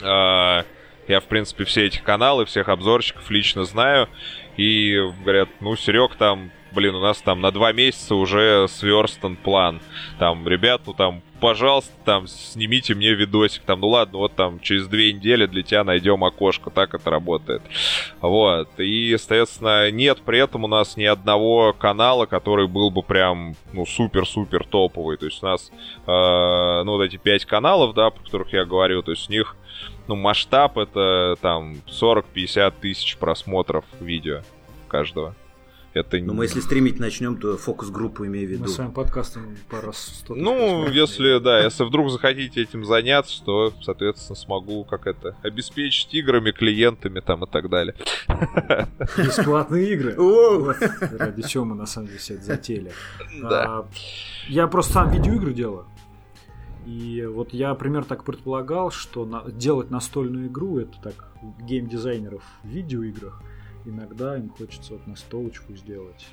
А, я, в принципе, все эти каналы, всех обзорщиков лично знаю. И говорят, ну, Серег там блин, у нас там на два месяца уже сверстан план. Там, ребят, ну там, пожалуйста, там, снимите мне видосик. Там, ну ладно, вот там через две недели для тебя найдем окошко. Так это работает. Вот. И, соответственно, нет при этом у нас ни одного канала, который был бы прям, ну, супер-супер топовый. То есть у нас, э, ну, вот эти пять каналов, да, про которых я говорю, то есть у них ну, масштаб это там 40-50 тысяч просмотров видео каждого. Это... Ну, мы если стримить начнем, то фокус-группу имею в виду. Мы своим подкастом по раз 100 Ну, если, да, если вдруг захотите этим заняться, то, соответственно, смогу как это, обеспечить играми, клиентами там и так далее. Бесплатные игры. Ради чего мы, на самом деле, все это затеяли. Да. А, я просто сам видеоигры делаю. И вот я, например, так предполагал, что на, делать настольную игру это так геймдизайнеров в видеоиграх – иногда им хочется вот настолочку сделать.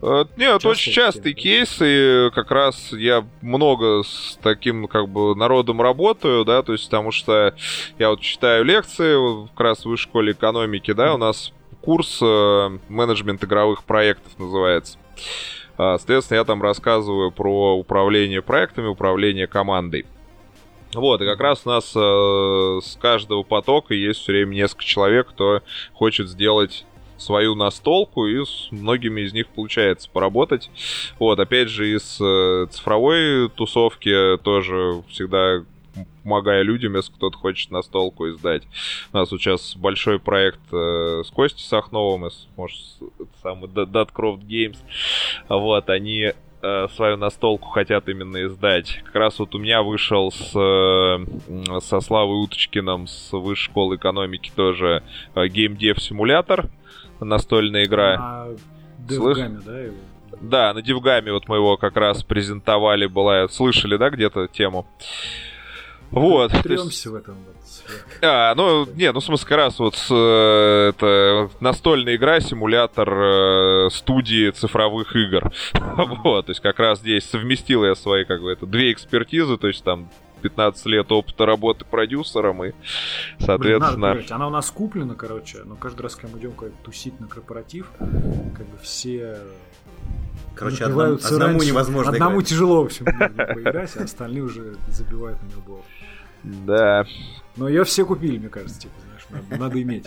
Uh, нет, Часто очень частый кейс, и как раз я много с таким как бы народом работаю, да, то есть потому что я вот читаю лекции как раз в высшей школе экономики, да, у нас курс э, менеджмент игровых проектов называется. Uh, соответственно, я там рассказываю про управление проектами, управление командой. Вот, и как раз у нас э, с каждого потока есть все время несколько человек, кто хочет сделать свою настолку, и с многими из них получается поработать. Вот, опять же, из э, цифровой тусовки тоже всегда помогая людям, если кто-то хочет настолку издать. У нас вот сейчас большой проект э, с Костей Сахновым, из, может, самый Datcroft Games. Вот, они э, свою настолку хотят именно издать. Как раз вот у меня вышел с, э, со Славой Уточкиным с Высшей школы экономики тоже э, Dev симулятор, настольная игра. А, Девгаме, да? Его? Да, на Дивгаме вот мы его как раз презентовали, была, слышали, да, где-то тему? Вот. Тремся в этом. Вот. А, ну, не, ну, в смысле, как раз вот э, это настольная игра, симулятор э, студии цифровых игр. вот, то есть как раз здесь совместил я свои, как бы, это, две экспертизы, то есть там 15 лет опыта работы продюсером, и, соответственно... Блин, надо, она у нас куплена, короче, но каждый раз, когда мы идем как тусить на корпоратив, как бы все Короче, одному, одному невозможно Одному играть. тяжело, в общем, поиграть, а остальные уже забивают на него Да. Но ее все купили, мне кажется, типа, знаешь, надо, надо иметь.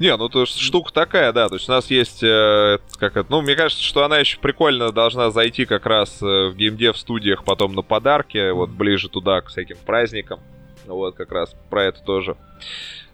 Не, ну то штука такая, да. То есть у нас есть, э, как это, ну, мне кажется, что она еще прикольно должна зайти как раз э, в геймдев студиях потом на подарки, вот ближе туда, к всяким праздникам. Вот как раз про это тоже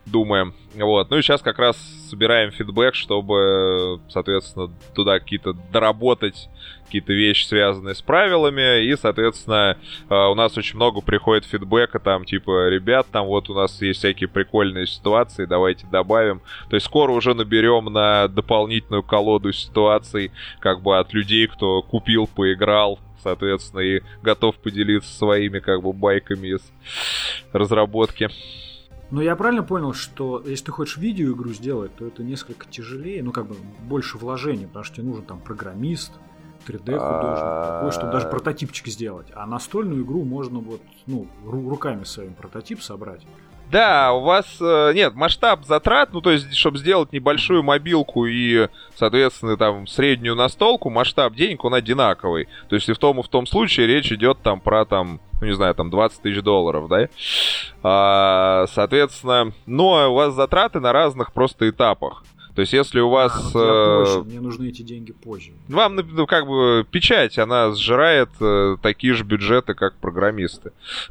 думаем. Вот. Ну и сейчас как раз собираем фидбэк, чтобы, соответственно, туда какие-то доработать какие-то вещи, связанные с правилами, и, соответственно, э, у нас очень много приходит фидбэка, там, типа, ребят, там вот у нас есть всякие прикольные ситуации, давайте добавим. То есть скоро уже наберем на дополнительную колоду ситуаций, как бы, от людей, кто купил, поиграл, соответственно, и готов поделиться своими, как бы, байками из разработки. Но я правильно понял, что если ты хочешь видеоигру сделать, то это несколько тяжелее, ну как бы больше вложений, потому что тебе нужен там программист, 3D художник, такой, чтобы даже прототипчик сделать. А настольную игру можно вот, ну, руками своим прототип собрать. Да, у вас э, нет масштаб затрат, ну то есть, чтобы сделать небольшую мобилку и, соответственно, там среднюю настолку, масштаб денег он одинаковый. То есть и в том и в том случае речь идет там про там, ну не знаю, там 20 тысяч долларов, да. А, соответственно, но у вас затраты на разных просто этапах. То есть, если у вас... А, ну, позже, мне нужны эти деньги позже. Вам, ну, как бы, печать, она сжирает э, такие же бюджеты, как программисты.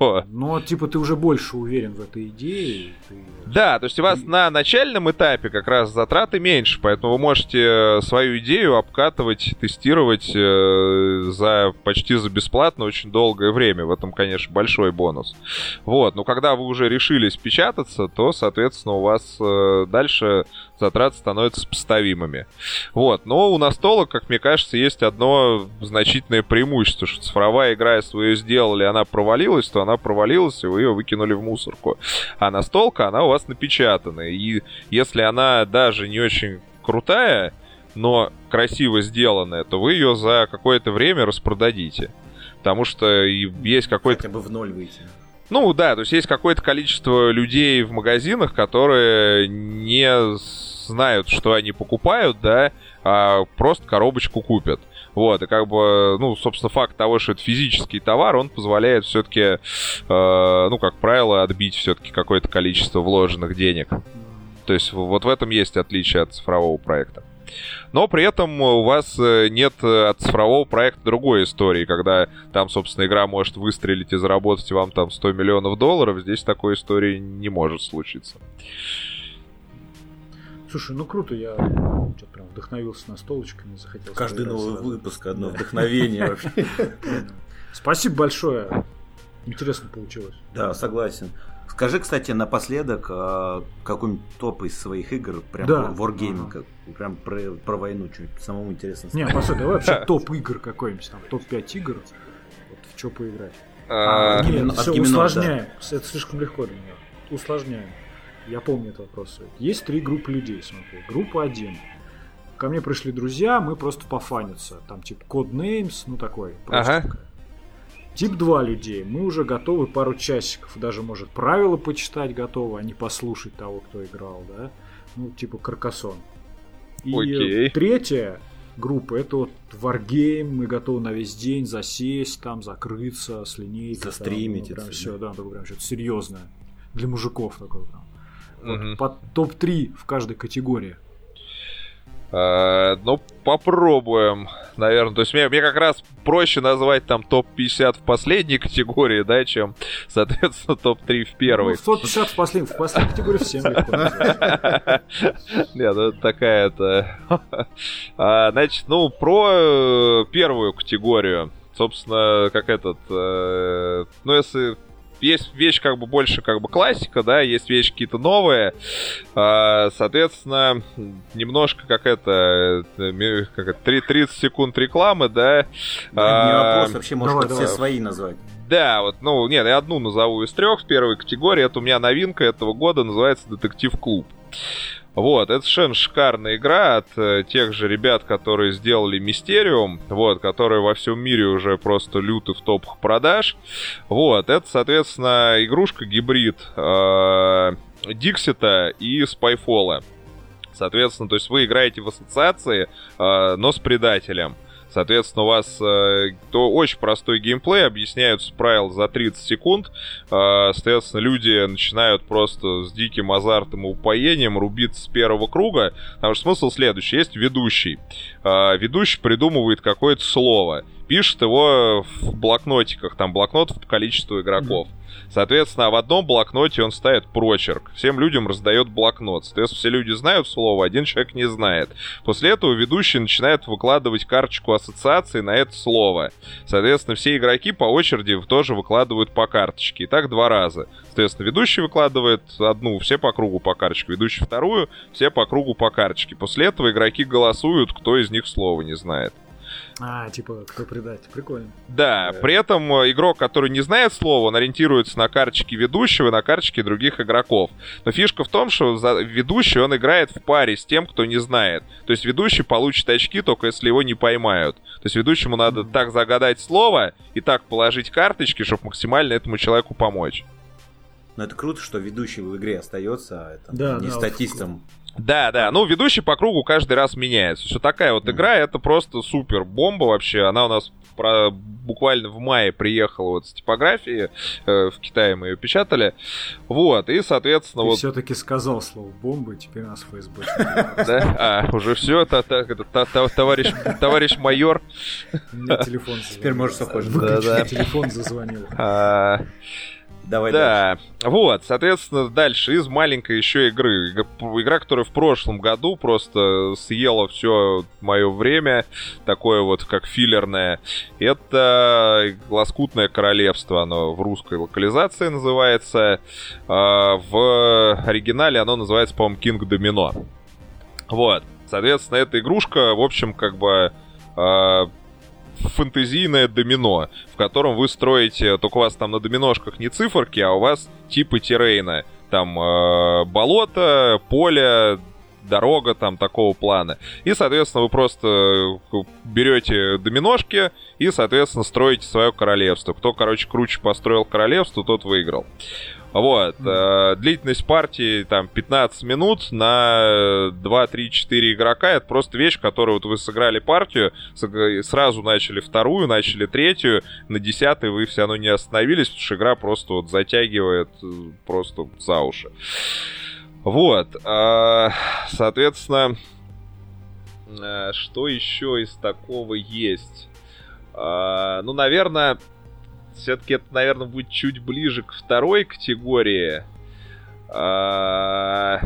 вот. Но, типа, ты уже больше уверен в этой идее. Ты... Да, то есть у вас и... на начальном этапе как раз затраты меньше, поэтому вы можете свою идею обкатывать, тестировать э, за почти за бесплатно очень долгое время. В этом, конечно, большой бонус. Вот, но когда вы уже решились печататься, то, соответственно, у вас э, дальше затраты становятся сопоставимыми. Вот. Но у настолок, как мне кажется, есть одно значительное преимущество, что цифровая игра, если вы ее сделали, она провалилась, то она провалилась, и вы ее выкинули в мусорку. А настолка, она у вас напечатана. И если она даже не очень крутая, но красиво сделанная, то вы ее за какое-то время распродадите. Потому что есть какой-то... Хотя бы в ноль выйти. Ну да, то есть есть какое-то количество людей в магазинах, которые не знают, что они покупают, да, а просто коробочку купят. Вот, и как бы, ну, собственно, факт того, что это физический товар, он позволяет все-таки, э, ну, как правило, отбить все-таки какое-то количество вложенных денег. То есть вот в этом есть отличие от цифрового проекта. Но при этом у вас э, нет э, от цифрового проекта другой истории, когда там, собственно, игра может выстрелить и заработать вам там 100 миллионов долларов. Здесь такой истории не может случиться. Слушай, ну круто, я что-то прям вдохновился на столочками, захотел. Каждый новый сразу. выпуск одно вдохновение вообще. Спасибо большое. Интересно получилось. Да, согласен. Скажи, кстати, напоследок а, какой-нибудь топ из своих игр, прям да. Wargaming, ага. прям про, про войну, что-нибудь самому интересно. Не, посмотри, давай вообще топ игр какой-нибудь, там топ-5 игр, вот в что поиграть. А, а, не, все усложняем, это слишком легко для меня. Усложняем. Я помню этот вопрос. Есть три группы людей, смотри. Группа один. Ко мне пришли друзья, мы просто пофаниться. Там типа Codenames, ну такой. Ага. Тип 2 людей. Мы уже готовы пару часиков. Даже, может, правила почитать готовы, а не послушать того, кто играл, да? Ну, типа Каркасон. И Окей. третья группа это вот Wargame, мы готовы на весь день засесть, там закрыться с линейкой. Застримить. Там, ну, прям все, да, такое прям что-то серьезное. Для мужиков такое там. Угу. Вот, под топ-3 в каждой категории. Э, ну, попробуем, наверное. То есть мне, мне как раз проще назвать там топ-50 в последней категории, да, чем, соответственно, топ-3 в первой. Ну, топ-50 в последней, в последней категории всем легко Нет, ну это такая-то... А, значит, ну, про э, первую категорию. Собственно, как этот... Э, ну, если есть вещь как бы больше как бы классика, да, есть вещи какие-то новые. А, соответственно, немножко как это, э, как это 30 секунд рекламы, да. Ну, а, не вопрос, вообще можно давай, все давай. свои назвать. Да, вот, ну, нет, я одну назову из трех, первой категории. Это у меня новинка этого года, называется «Детектив Клуб». Вот, это совершенно шикарная игра от э, тех же ребят, которые сделали Мистериум, вот, которые во всем мире уже просто люты в топах продаж. Вот, это, соответственно, игрушка-гибрид э, Диксита и Спайфола. Соответственно, то есть вы играете в ассоциации, э, но с предателем. Соответственно, у вас э, то очень простой геймплей, объясняются правила за 30 секунд. Э, соответственно, люди начинают просто с диким азартом и упоением рубиться с первого круга. Потому что смысл следующий. Есть ведущий. Э, ведущий придумывает какое-то слово. Пишет его в блокнотиках. Там блокнотов по количеству игроков. Mm-hmm. Соответственно, в одном блокноте он ставит прочерк. Всем людям раздает блокнот. Соответственно, все люди знают слово, один человек не знает. После этого ведущий начинает выкладывать карточку ассоциации на это слово. Соответственно, все игроки по очереди тоже выкладывают по карточке. И так два раза. Соответственно, ведущий выкладывает одну, все по кругу по карточке. Ведущий вторую, все по кругу по карточке. После этого игроки голосуют, кто из них слова не знает. А, типа, кто предатель, прикольно. Да, да, при этом э, игрок, который не знает слова, он ориентируется на карточки ведущего и на карточки других игроков. Но фишка в том, что ведущий он играет в паре с тем, кто не знает. То есть ведущий получит очки, только если его не поймают. То есть ведущему надо mm-hmm. так загадать слово и так положить карточки, чтобы максимально этому человеку помочь. Но это круто, что ведущий в игре остается, а это да, не да, статистом. Да, да. Ну, ведущий по кругу каждый раз меняется. Все такая вот игра, это просто супер бомба вообще. Она у нас про, буквально в мае приехала вот с типографии, э, в Китае мы ее печатали. Вот, и, соответственно, Ты вот... все-таки сказал слово бомба, и теперь нас ФСБ. Да? А, уже все, товарищ, товарищ майор. Мне телефон Теперь можешь что хочешь. Телефон зазвонил. Давай да, дальше. вот, соответственно, дальше из маленькой еще игры. Игра, которая в прошлом году просто съела все мое время, такое вот как филлерное. Это Лоскутное Королевство, оно в русской локализации называется. А, в оригинале оно называется, по-моему, King Domino. Вот, соответственно, эта игрушка, в общем, как бы а, фэнтезийное домино, в котором вы строите, только у вас там на доминошках не циферки, а у вас типы террейна. Там э, болото, поле, дорога там такого плана. И, соответственно, вы просто э, берете доминошки и, соответственно, строите свое королевство. Кто, короче, круче построил королевство, тот выиграл. Вот. Э, длительность партии там 15 минут на 2, 3, 4 игрока. Это просто вещь, которую вот вы сыграли партию, сразу начали вторую, начали третью, на десятой вы все равно не остановились, потому что игра просто вот затягивает э, просто за уши. Вот. Э, соответственно, э, что еще из такого есть? Э, ну, наверное, все-таки это, наверное, будет чуть ближе к второй категории. А,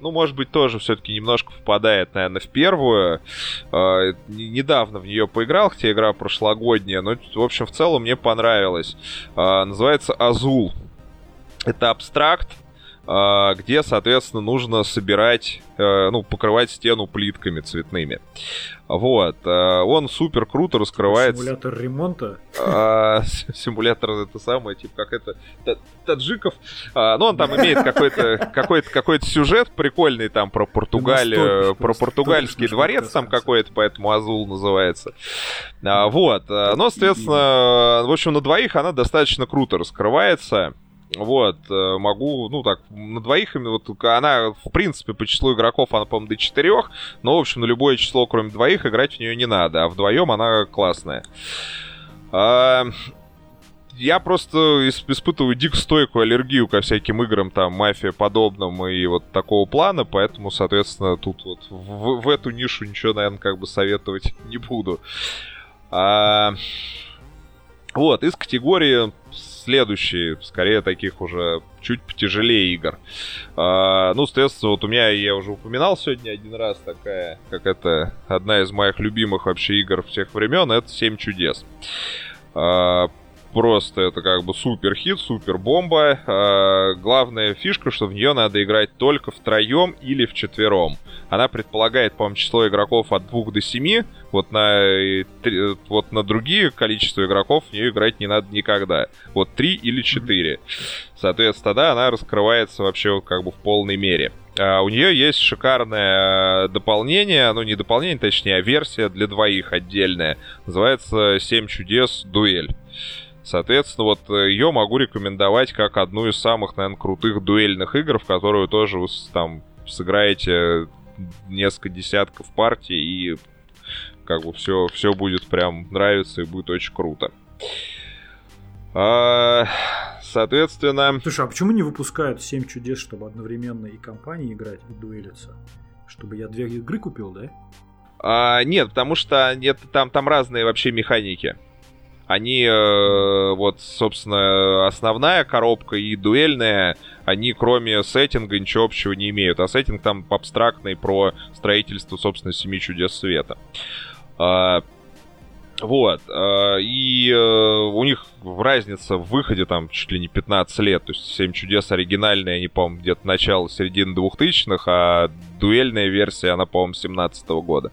ну, может быть, тоже все-таки немножко впадает, наверное, в первую. А, недавно в нее поиграл, хотя игра прошлогодняя, но, в общем, в целом мне понравилось. А, называется Азул. Это абстракт, где, соответственно, нужно собирать, э, ну, покрывать стену плитками цветными. Вот. Э, он супер круто раскрывается. Симулятор ремонта? А, симулятор это самое, типа как это, таджиков. А, ну, он там имеет какой-то какой какой сюжет прикольный там про Португалию, про португальский дворец там какой-то, поэтому Азул называется. Вот. Но, соответственно, в общем, на двоих она достаточно круто раскрывается. Вот, э, могу, ну так, на двоих, вот она, в принципе, по числу игроков, она, по-моему, до четырех, но, в общем, на любое число, кроме двоих, играть в нее не надо, а вдвоем она классная. А, я просто испытываю дико стойкую аллергию ко всяким играм, там, мафия подобным и вот такого плана, поэтому, соответственно, тут вот в, в эту нишу ничего, наверное, как бы советовать не буду. А, вот, из категории следующие, скорее таких уже чуть потяжелее игр. А, ну, соответственно, вот у меня, я уже упоминал сегодня один раз, такая, как это, одна из моих любимых вообще игр всех времен, это «Семь чудес». А, просто это как бы супер хит, супер бомба. А, главная фишка, что в нее надо играть только втроем или в четвером. Она предполагает, по-моему, число игроков от 2 до 7. Вот на, вот на другие количество игроков в нее играть не надо никогда. Вот 3 или 4. Соответственно, тогда она раскрывается вообще как бы в полной мере. А у нее есть шикарное дополнение, ну не дополнение, точнее, а версия для двоих отдельная. Называется «7 чудес. Дуэль». Соответственно, вот э, ее могу рекомендовать как одну из самых, наверное, крутых дуэльных игр, в которую тоже вы там сыграете несколько десятков партий и как бы все, все будет прям нравиться и будет очень круто. А, соответственно... Слушай, а почему не выпускают 7 чудес, чтобы одновременно и компании играть, и дуэлиться? Чтобы я две игры купил, да? А, нет, потому что нет, там, там разные вообще механики они, э, вот, собственно, основная коробка и дуэльная, они кроме сеттинга ничего общего не имеют. А сеттинг там абстрактный про строительство, собственно, Семи Чудес Света. А, вот. А, и э, у них разница в выходе там чуть ли не 15 лет. То есть Семь чудес оригинальные, они, по-моему, где-то начало середины 2000-х, а дуэльная версия, она, по-моему, 17 -го года.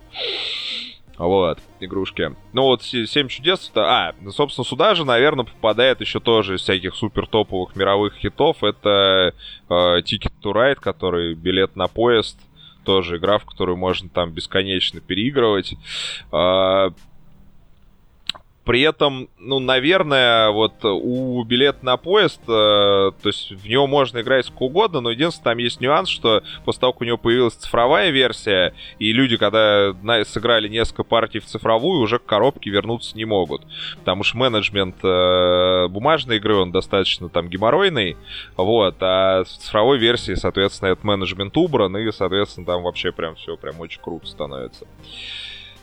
Вот, игрушки. Ну вот, Семь чудес, а, ну, собственно, сюда же, наверное, попадает еще тоже из всяких супер топовых мировых хитов. Это э, Ticket to Ride, который билет на поезд. Тоже игра, в которую можно там бесконечно переигрывать. Э, при этом, ну, наверное, вот у билет на поезд, э, то есть в него можно играть сколько угодно, но единственное, там есть нюанс, что после того, как у него появилась цифровая версия, и люди, когда на, сыграли несколько партий в цифровую, уже к коробке вернуться не могут. Потому что менеджмент э, бумажной игры, он достаточно там геморройный, вот, а в цифровой версии, соответственно, этот менеджмент убран, и, соответственно, там вообще прям все прям очень круто становится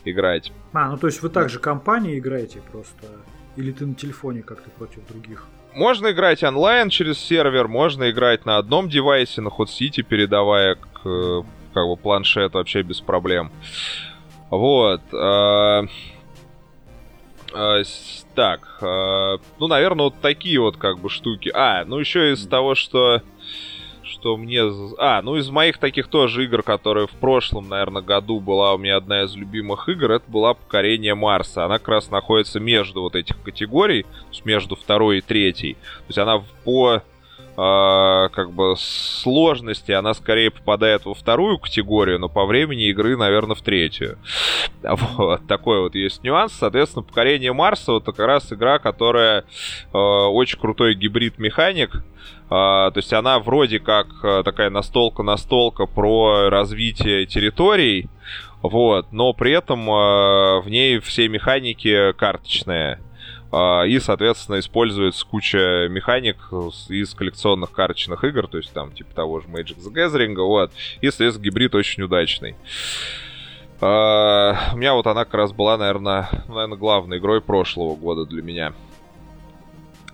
играть. А, ну то есть вы также компании играете просто? Или ты на телефоне как-то против других? Можно играть онлайн через сервер, можно играть на одном девайсе, на Hot City, передавая к как бы планшет вообще без проблем. Вот. Э, э, так, э, ну, наверное, вот такие вот как бы штуки. А, ну еще из того, что что мне... А, ну из моих таких тоже игр, которые в прошлом, наверное, году была у меня одна из любимых игр, это была «Покорение Марса». Она как раз находится между вот этих категорий, между второй и третьей. То есть она по э, как бы сложности она скорее попадает во вторую категорию, но по времени игры, наверное, в третью. Вот такой вот есть нюанс. Соответственно, покорение Марса вот как раз игра, которая э, очень крутой гибрид механик. Uh, то есть она вроде как такая настолка-настолка про развитие территорий, вот, но при этом uh, в ней все механики карточные. А, и, соответственно, используется куча механик из коллекционных карточных игр, то есть там типа того же Magic the Gathering, вот. И, соответственно, гибрид очень удачный. Uh, у меня вот она как раз была, наверное, наверное, главной игрой прошлого года для меня.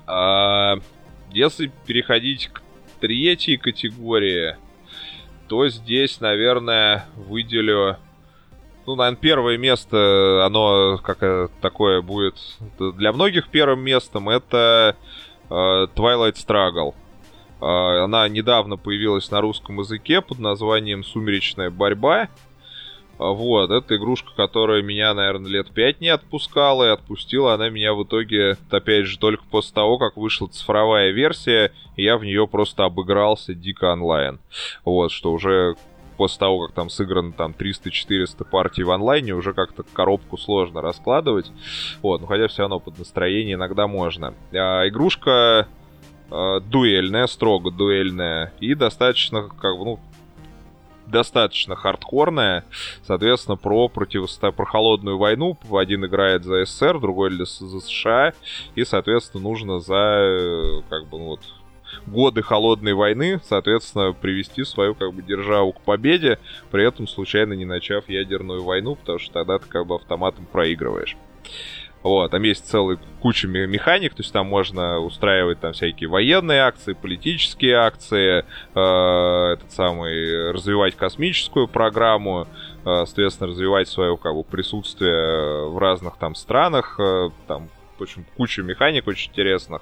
Uh, если переходить к третьей категории, то здесь, наверное, выделю ну, наверное, первое место, оно как такое будет для многих первым местом, это э, Twilight Struggle. Э, она недавно появилась на русском языке под названием «Сумеречная борьба». Вот, это игрушка, которая меня, наверное, лет пять не отпускала, и отпустила она меня в итоге, опять же, только после того, как вышла цифровая версия, и я в нее просто обыгрался дико онлайн. Вот, что уже после того, как там сыграно там 300-400 партий в онлайне, уже как-то коробку сложно раскладывать. Вот, но хотя все равно под настроение иногда можно. А, игрушка а, дуэльная, строго дуэльная, и достаточно, как бы, ну, достаточно хардкорная, соответственно, про противостояние, про холодную войну. Один играет за СССР, другой за США, и, соответственно, нужно за, э, как бы, ну, вот, годы холодной войны, соответственно, привести свою как бы державу к победе, при этом случайно не начав ядерную войну, потому что тогда ты как бы автоматом проигрываешь. Вот, там есть целая куча механик, то есть там можно устраивать там всякие военные акции, политические акции, э, этот самый, развивать космическую программу, э, соответственно, развивать свое как бы присутствие в разных там странах, э, там очень кучу механик очень интересных.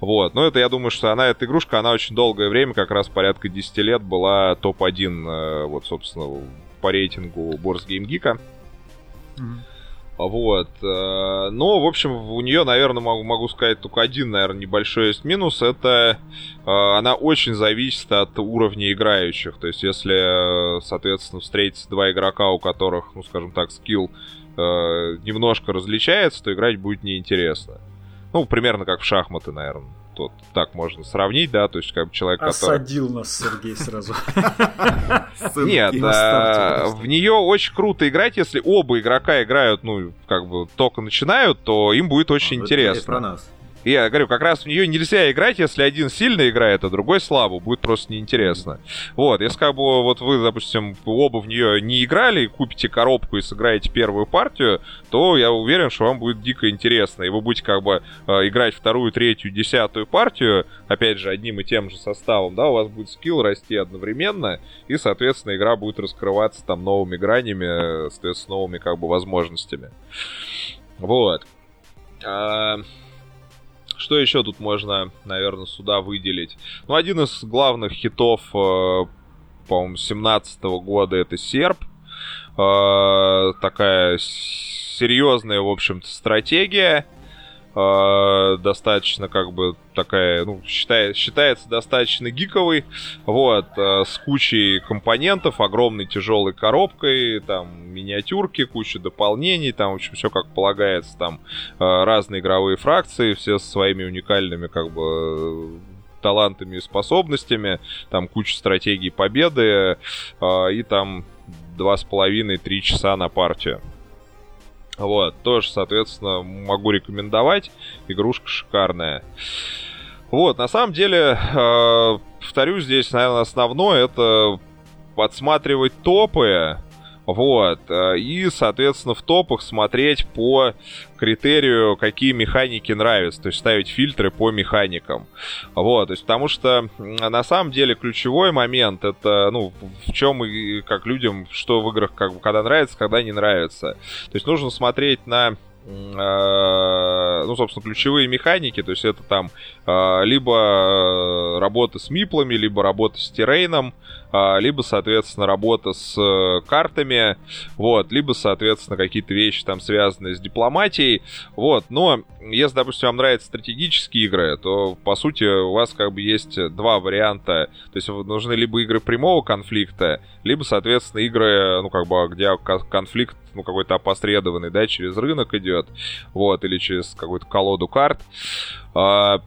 Вот. Но это, я думаю, что она, эта игрушка, она очень долгое время, как раз порядка 10 лет, была топ-1, э, вот, собственно, по рейтингу Борс. Mm-hmm. Вот. Э, но, в общем, у нее, наверное, могу, могу сказать только один, наверное, небольшой есть минус. Это э, она очень зависит от уровня играющих. То есть, если, соответственно, встретится два игрока, у которых, ну, скажем так, скилл э, немножко различается, то играть будет неинтересно. Ну, примерно как в шахматы, наверное. Тут так можно сравнить, да, то есть как бы человек, который... Осадил нас Сергей сразу. Нет, а, в нее очень круто играть, если оба игрока играют, ну, как бы только начинают, то им будет очень ну, интересно. про нас. Я говорю, как раз в нее нельзя играть, если один сильно играет, а другой слабо. Будет просто неинтересно. Вот, если как бы вот вы, допустим, оба в нее не играли, купите коробку и сыграете первую партию, то я уверен, что вам будет дико интересно. И вы будете как бы э, играть вторую, третью, десятую партию, опять же, одним и тем же составом, да, у вас будет скилл расти одновременно, и, соответственно, игра будет раскрываться там новыми гранями, соответственно, новыми как бы возможностями. Вот. Что еще тут можно, наверное, сюда выделить? Ну, один из главных хитов, э, по-моему, 17 года это Серп. Э, такая серьезная, в общем-то, стратегия. Э, достаточно как бы такая, ну, считает, считается достаточно гиковой, вот, э, с кучей компонентов, огромной тяжелой коробкой, там, миниатюрки, куча дополнений, там, в общем, все как полагается, там, э, разные игровые фракции, все со своими уникальными, как бы, талантами и способностями, там куча стратегий победы, и там два с половиной-три часа на партию. Вот, тоже, соответственно, могу рекомендовать. Игрушка шикарная. Вот, на самом деле, э, повторюсь, здесь, наверное, основное это подсматривать топы, вот. Э, и, соответственно, в топах смотреть по критерию, какие механики нравятся. То есть ставить фильтры по механикам. Вот. То есть, потому что на самом деле ключевой момент это, ну, в чем и как людям, что в играх, как, когда нравится, когда не нравится. То есть нужно смотреть на э, ну, собственно, ключевые механики, то есть это там э, либо работа с миплами, либо работа с террейном, либо, соответственно, работа с э, картами, вот, либо, соответственно, какие-то вещи там связанные с дипломатией, вот, но если, допустим, вам нравятся стратегические игры, то, по сути, у вас как бы есть два варианта, то есть нужны либо игры прямого конфликта, либо, соответственно, игры, ну, как бы, где конфликт, ну, какой-то опосредованный, да, через рынок идет, вот, или через какую-то колоду карт, а,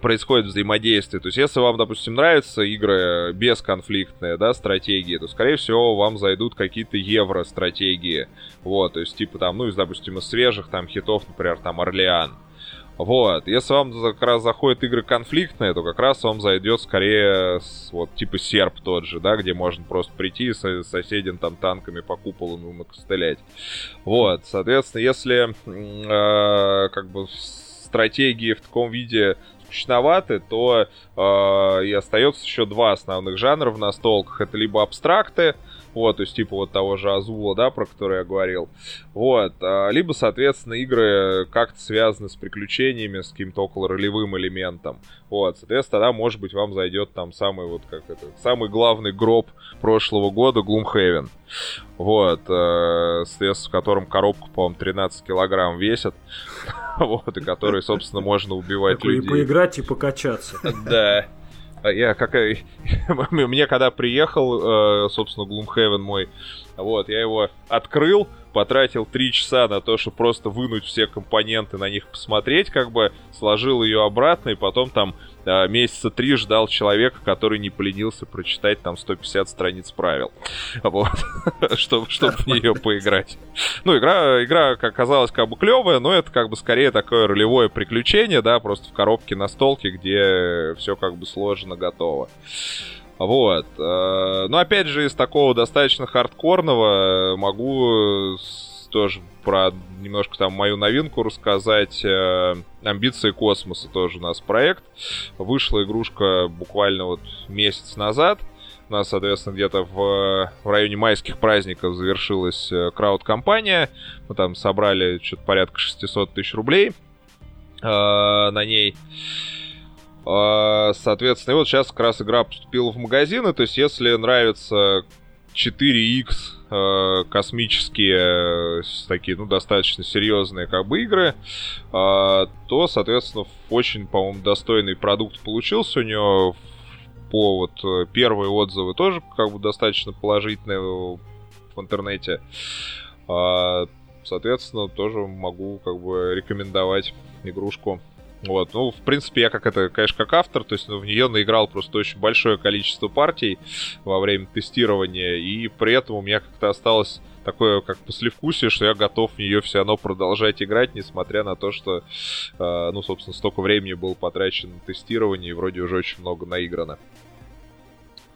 происходит взаимодействие. То есть, если вам, допустим, нравятся игры бесконфликтные, да, стратегии, то, скорее всего, вам зайдут какие-то евро-стратегии. Вот, то есть, типа там, ну, из, допустим, из свежих там хитов, например, там Орлеан. Вот, если вам как раз заходят игры конфликтные, то как раз вам зайдет скорее вот типа серп тот же, да, где можно просто прийти и соседям там танками по куполу ну, накостылять. Вот, соответственно, если э, как бы стратегии в таком виде скучноваты, то э, и остается еще два основных жанра в настолках. Это либо абстракты, вот, то есть типа вот того же Азула, да, про который я говорил, вот, э, либо, соответственно, игры как-то связаны с приключениями, с каким-то около ролевым элементом, вот, соответственно, тогда, может быть, вам зайдет там самый вот, как это, самый главный гроб прошлого года, Gloomhaven, вот, э, с которым коробку, по-моему, 13 килограмм весит, вот, и который, собственно, можно убивать людей. И поиграть и покачаться. Да. А я как... Мне когда приехал, э, собственно, Gloomhaven мой, вот, я его открыл, потратил три часа на то, чтобы просто вынуть все компоненты, на них посмотреть, как бы сложил ее обратно, и потом там э, месяца три ждал человека, который не поленился прочитать там 150 страниц правил. Вот. чтобы, чтобы в нее поиграть. Ну, игра, игра, как оказалось, как бы клевая, но это как бы скорее такое ролевое приключение, да, просто в коробке на столке, где все как бы сложено, готово. Вот. Э, но опять же, из такого достаточно хардкорного могу тоже про немножко там мою новинку рассказать. Э, Амбиции космоса тоже у нас проект. Вышла игрушка буквально вот месяц назад. У нас, соответственно, где-то в, в районе майских праздников завершилась э, крауд-компания. Мы там собрали что-то порядка 600 тысяч рублей э, на ней. А, соответственно, и вот сейчас как раз игра поступила в магазины, то есть если нравится 4X э, космические, такие, ну, достаточно серьезные как бы игры, а, то, соответственно, очень, по-моему, достойный продукт получился у него. По вот э, первые отзывы тоже как бы достаточно положительные в интернете. А, соответственно, тоже могу как бы рекомендовать игрушку вот, ну, в принципе, я как это, конечно, как автор, то есть ну, в нее наиграл просто очень большое количество партий во время тестирования, и при этом у меня как-то осталось такое как послевкусие, что я готов в нее все равно продолжать играть, несмотря на то, что, э, ну, собственно, столько времени было потрачено на тестирование, и вроде уже очень много наиграно.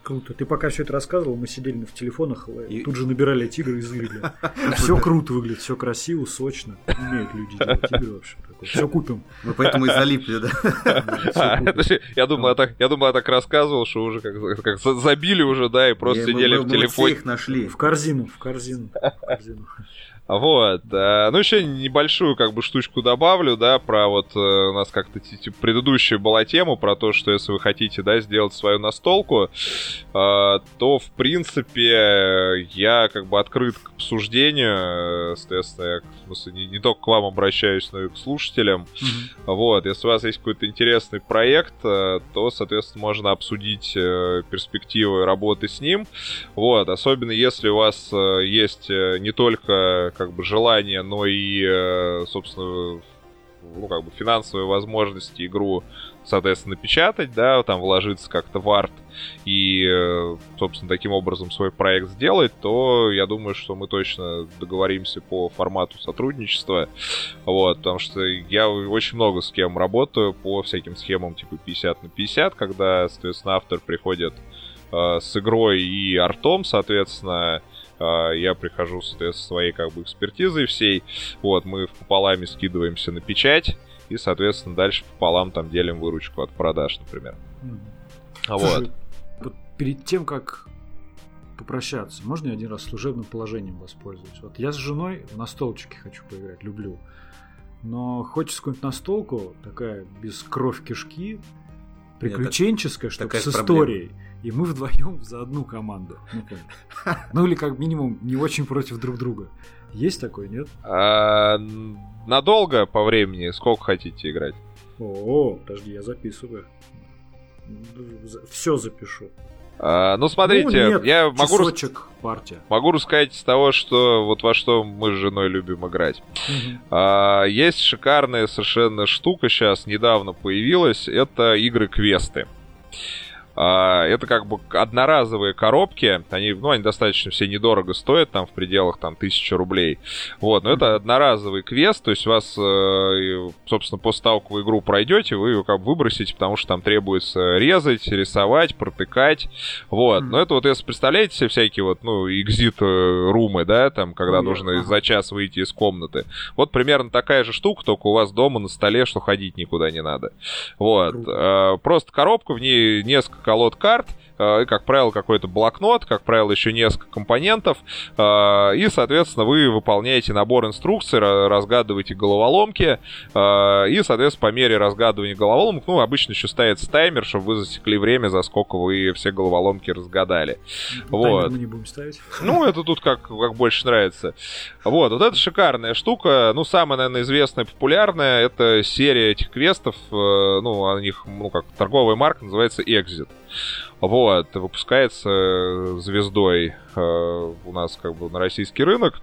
Круто. Ты пока все это рассказывал, мы сидели в телефонах, и тут же набирали эти игры из игры. Все круто выглядит, все красиво, сочно. Умеют люди делать игры вообще. Все купим. Мы поэтому и залипли, да? Я думал, я так, я думал, я так рассказывал, что уже как, забили уже, да, и просто сидели в телефоне. их нашли. В корзину, в корзину. Вот. Э, ну, еще небольшую как бы штучку добавлю, да, про вот э, у нас как-то типа, предыдущая была тема про то, что если вы хотите, да, сделать свою настолку, э, то, в принципе, я как бы открыт к обсуждению, соответственно, я, в смысле, не, не только к вам обращаюсь, но и к слушателям. Mm-hmm. Вот, если у вас есть какой-то интересный проект, то, соответственно, можно обсудить перспективы работы с ним. Вот, особенно если у вас есть не только как бы желание, но и, э, собственно, ну, как бы финансовые возможности игру, соответственно, напечатать, да, там вложиться как-то в арт и, э, собственно, таким образом свой проект сделать, то я думаю, что мы точно договоримся по формату сотрудничества, вот, потому что я очень много с кем работаю по всяким схемам типа 50 на 50, когда, соответственно, автор приходит э, с игрой и артом, соответственно, я прихожу с своей как бы экспертизой всей, вот, мы пополами скидываемся на печать, и, соответственно, дальше пополам там делим выручку от продаж, например. Mm. Слушай, вот. Перед тем, как попрощаться, можно я один раз служебным положением воспользуюсь? Вот я с женой в настолочке хочу поиграть, люблю. Но хочется какую-нибудь настолку, такая без кровь кишки, приключенческая, чтобы с историей. Проблема и мы вдвоем за одну команду. Ну, ну или как минимум не очень против друг друга. Есть такой, нет? А, надолго по времени? Сколько хотите играть? О, подожди, я записываю. Все запишу. А, ну, смотрите, ну, нет, я могу, часочек, партия. могу рассказать с того, что вот во что мы с женой любим играть. Угу. А, есть шикарная совершенно штука сейчас, недавно появилась, это игры-квесты. А, это как бы одноразовые коробки, они, ну, они достаточно все недорого стоят, там в пределах там тысячи рублей. Вот, но это одноразовый квест, то есть вас, э, собственно, после того, как вы игру пройдете, вы его как бы выбросите, потому что там требуется резать, рисовать, протыкать. Вот, но это вот, если представляете себе всякие вот, ну, экзит-румы, да, там, когда ну, нужно за час выйти из комнаты. Вот примерно такая же штука, только у вас дома на столе, что ходить никуда не надо. Вот, э, просто коробка, в ней несколько колод карт, и, как правило, какой-то блокнот, как правило, еще несколько компонентов, э, и, соответственно, вы выполняете набор инструкций, разгадываете головоломки, э, и, соответственно, по мере разгадывания головоломок, ну, обычно еще ставится таймер, чтобы вы засекли время, за сколько вы все головоломки разгадали. вот. мы не будем ставить. Ну, это тут как, как больше нравится. Вот, вот это шикарная штука. Ну, самая, наверное, известная, популярная, это серия этих квестов, ну, у них, ну, как торговая марка называется Exit. Вот, выпускается звездой э, у нас как бы на российский рынок.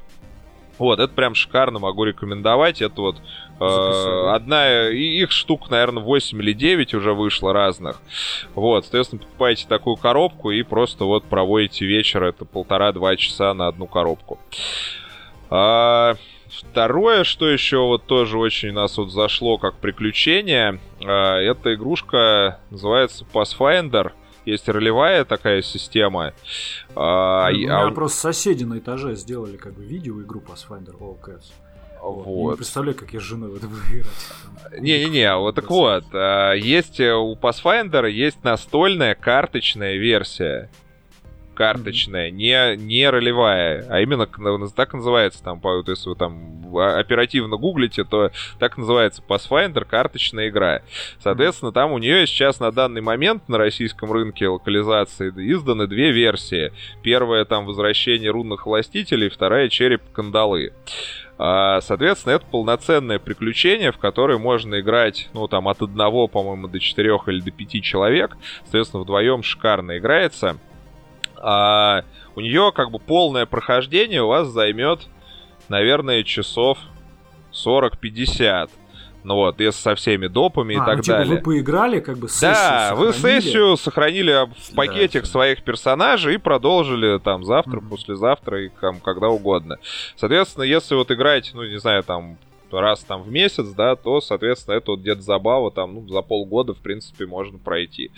Вот, это прям шикарно, могу рекомендовать. Это вот э, одна, их штук, наверное, 8 или 9 уже вышло разных. Вот, соответственно, покупаете такую коробку и просто вот проводите вечер, это полтора-два часа на одну коробку. А, второе, что еще вот тоже очень нас вот зашло как приключение, а, эта игрушка называется Pathfinder есть ролевая такая система. А, ну, у меня а... просто соседи на этаже сделали как бы видео игру Pathfinder Cats. Вот. вот. Не представляю, как я с женой в это буду играть. Не-не-не, вот так вот. А, есть э, у Pathfinder есть настольная карточная версия карточная, не, не ролевая, а именно так называется там, если вы там оперативно гуглите, то так называется Pathfinder карточная игра. Соответственно, там у нее сейчас на данный момент на российском рынке локализации изданы две версии. Первая там Возвращение рунных властителей, вторая Череп кандалы. А, соответственно, это полноценное приключение, в которое можно играть, ну, там, от одного, по-моему, до четырех или до пяти человек. Соответственно, вдвоем шикарно играется а у нее как бы полное прохождение у вас займет, наверное, часов 40-50. Ну вот, если со всеми допами а, и так ну, типа далее. Вы поиграли, как бы сессию Да, сохранили. вы сессию сохранили в пакетик да, своих персонажей и продолжили там завтра, mm-hmm. послезавтра и там, когда угодно. Соответственно, если вот играть, ну не знаю, там раз там в месяц, да, то, соответственно, это вот где-то забава там, ну, за полгода, в принципе, можно пройти.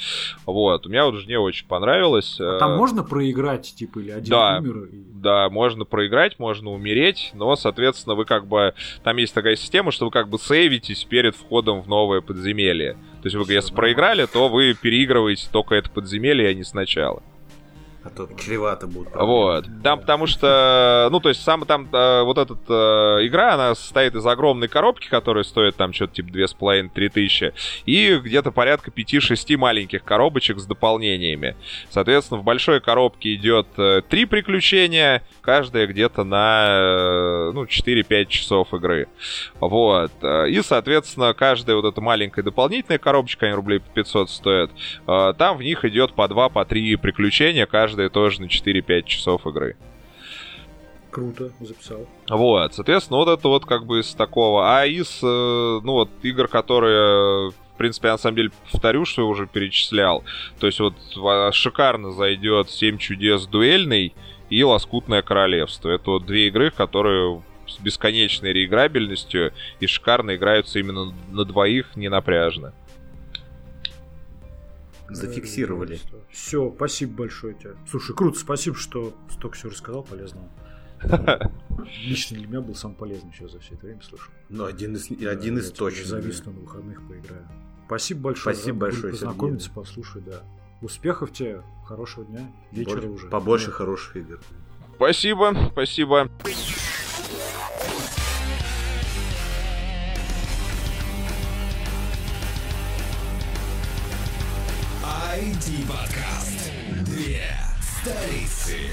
Вот. У меня вот жене очень понравилось. А там э, можно проиграть, типа, или один да, умер? И... Да, можно проиграть, можно умереть, но, соответственно, вы как бы... Там есть такая система, что вы как бы сейвитесь перед входом в новое подземелье. То есть вы, Все, если да. проиграли, то вы переигрываете только это подземелье, а не сначала. А то чревато будет. Вот. Там, потому что, ну, то есть, сам там э, вот эта э, игра, она состоит из огромной коробки, которая стоит там что-то типа 2,5-3 тысячи, и где-то порядка 5-6 маленьких коробочек с дополнениями. Соответственно, в большой коробке идет э, три приключения, каждая где-то на, ну, 4-5 часов игры. Вот. И, соответственно, каждая вот эта маленькая дополнительная коробочка, они рублей по 500 стоят, э, там в них идет по 2, по 3 приключения, каждая каждая тоже на 4-5 часов игры. Круто, записал. Вот, соответственно, вот это вот как бы из такого. А из, э, ну вот, игр, которые в принципе, я на самом деле повторю, что я уже перечислял. То есть вот шикарно зайдет 7 чудес дуэльный и Лоскутное королевство. Это вот две игры, которые с бесконечной реиграбельностью и шикарно играются именно на двоих, не напряжно зафиксировали. Все, спасибо большое тебе. Слушай, круто, спасибо, что столько всего рассказал полезного. Лично для меня был самый полезный сейчас за все это время слышал. Ну, один из, один из точно. Зависну на выходных поиграю. Спасибо большое. Спасибо большое. Познакомиться, послушать, да. Успехов тебе, хорошего дня, вечера уже. Побольше да. хороших игр. Спасибо, спасибо. IT-подкаст. Две столицы.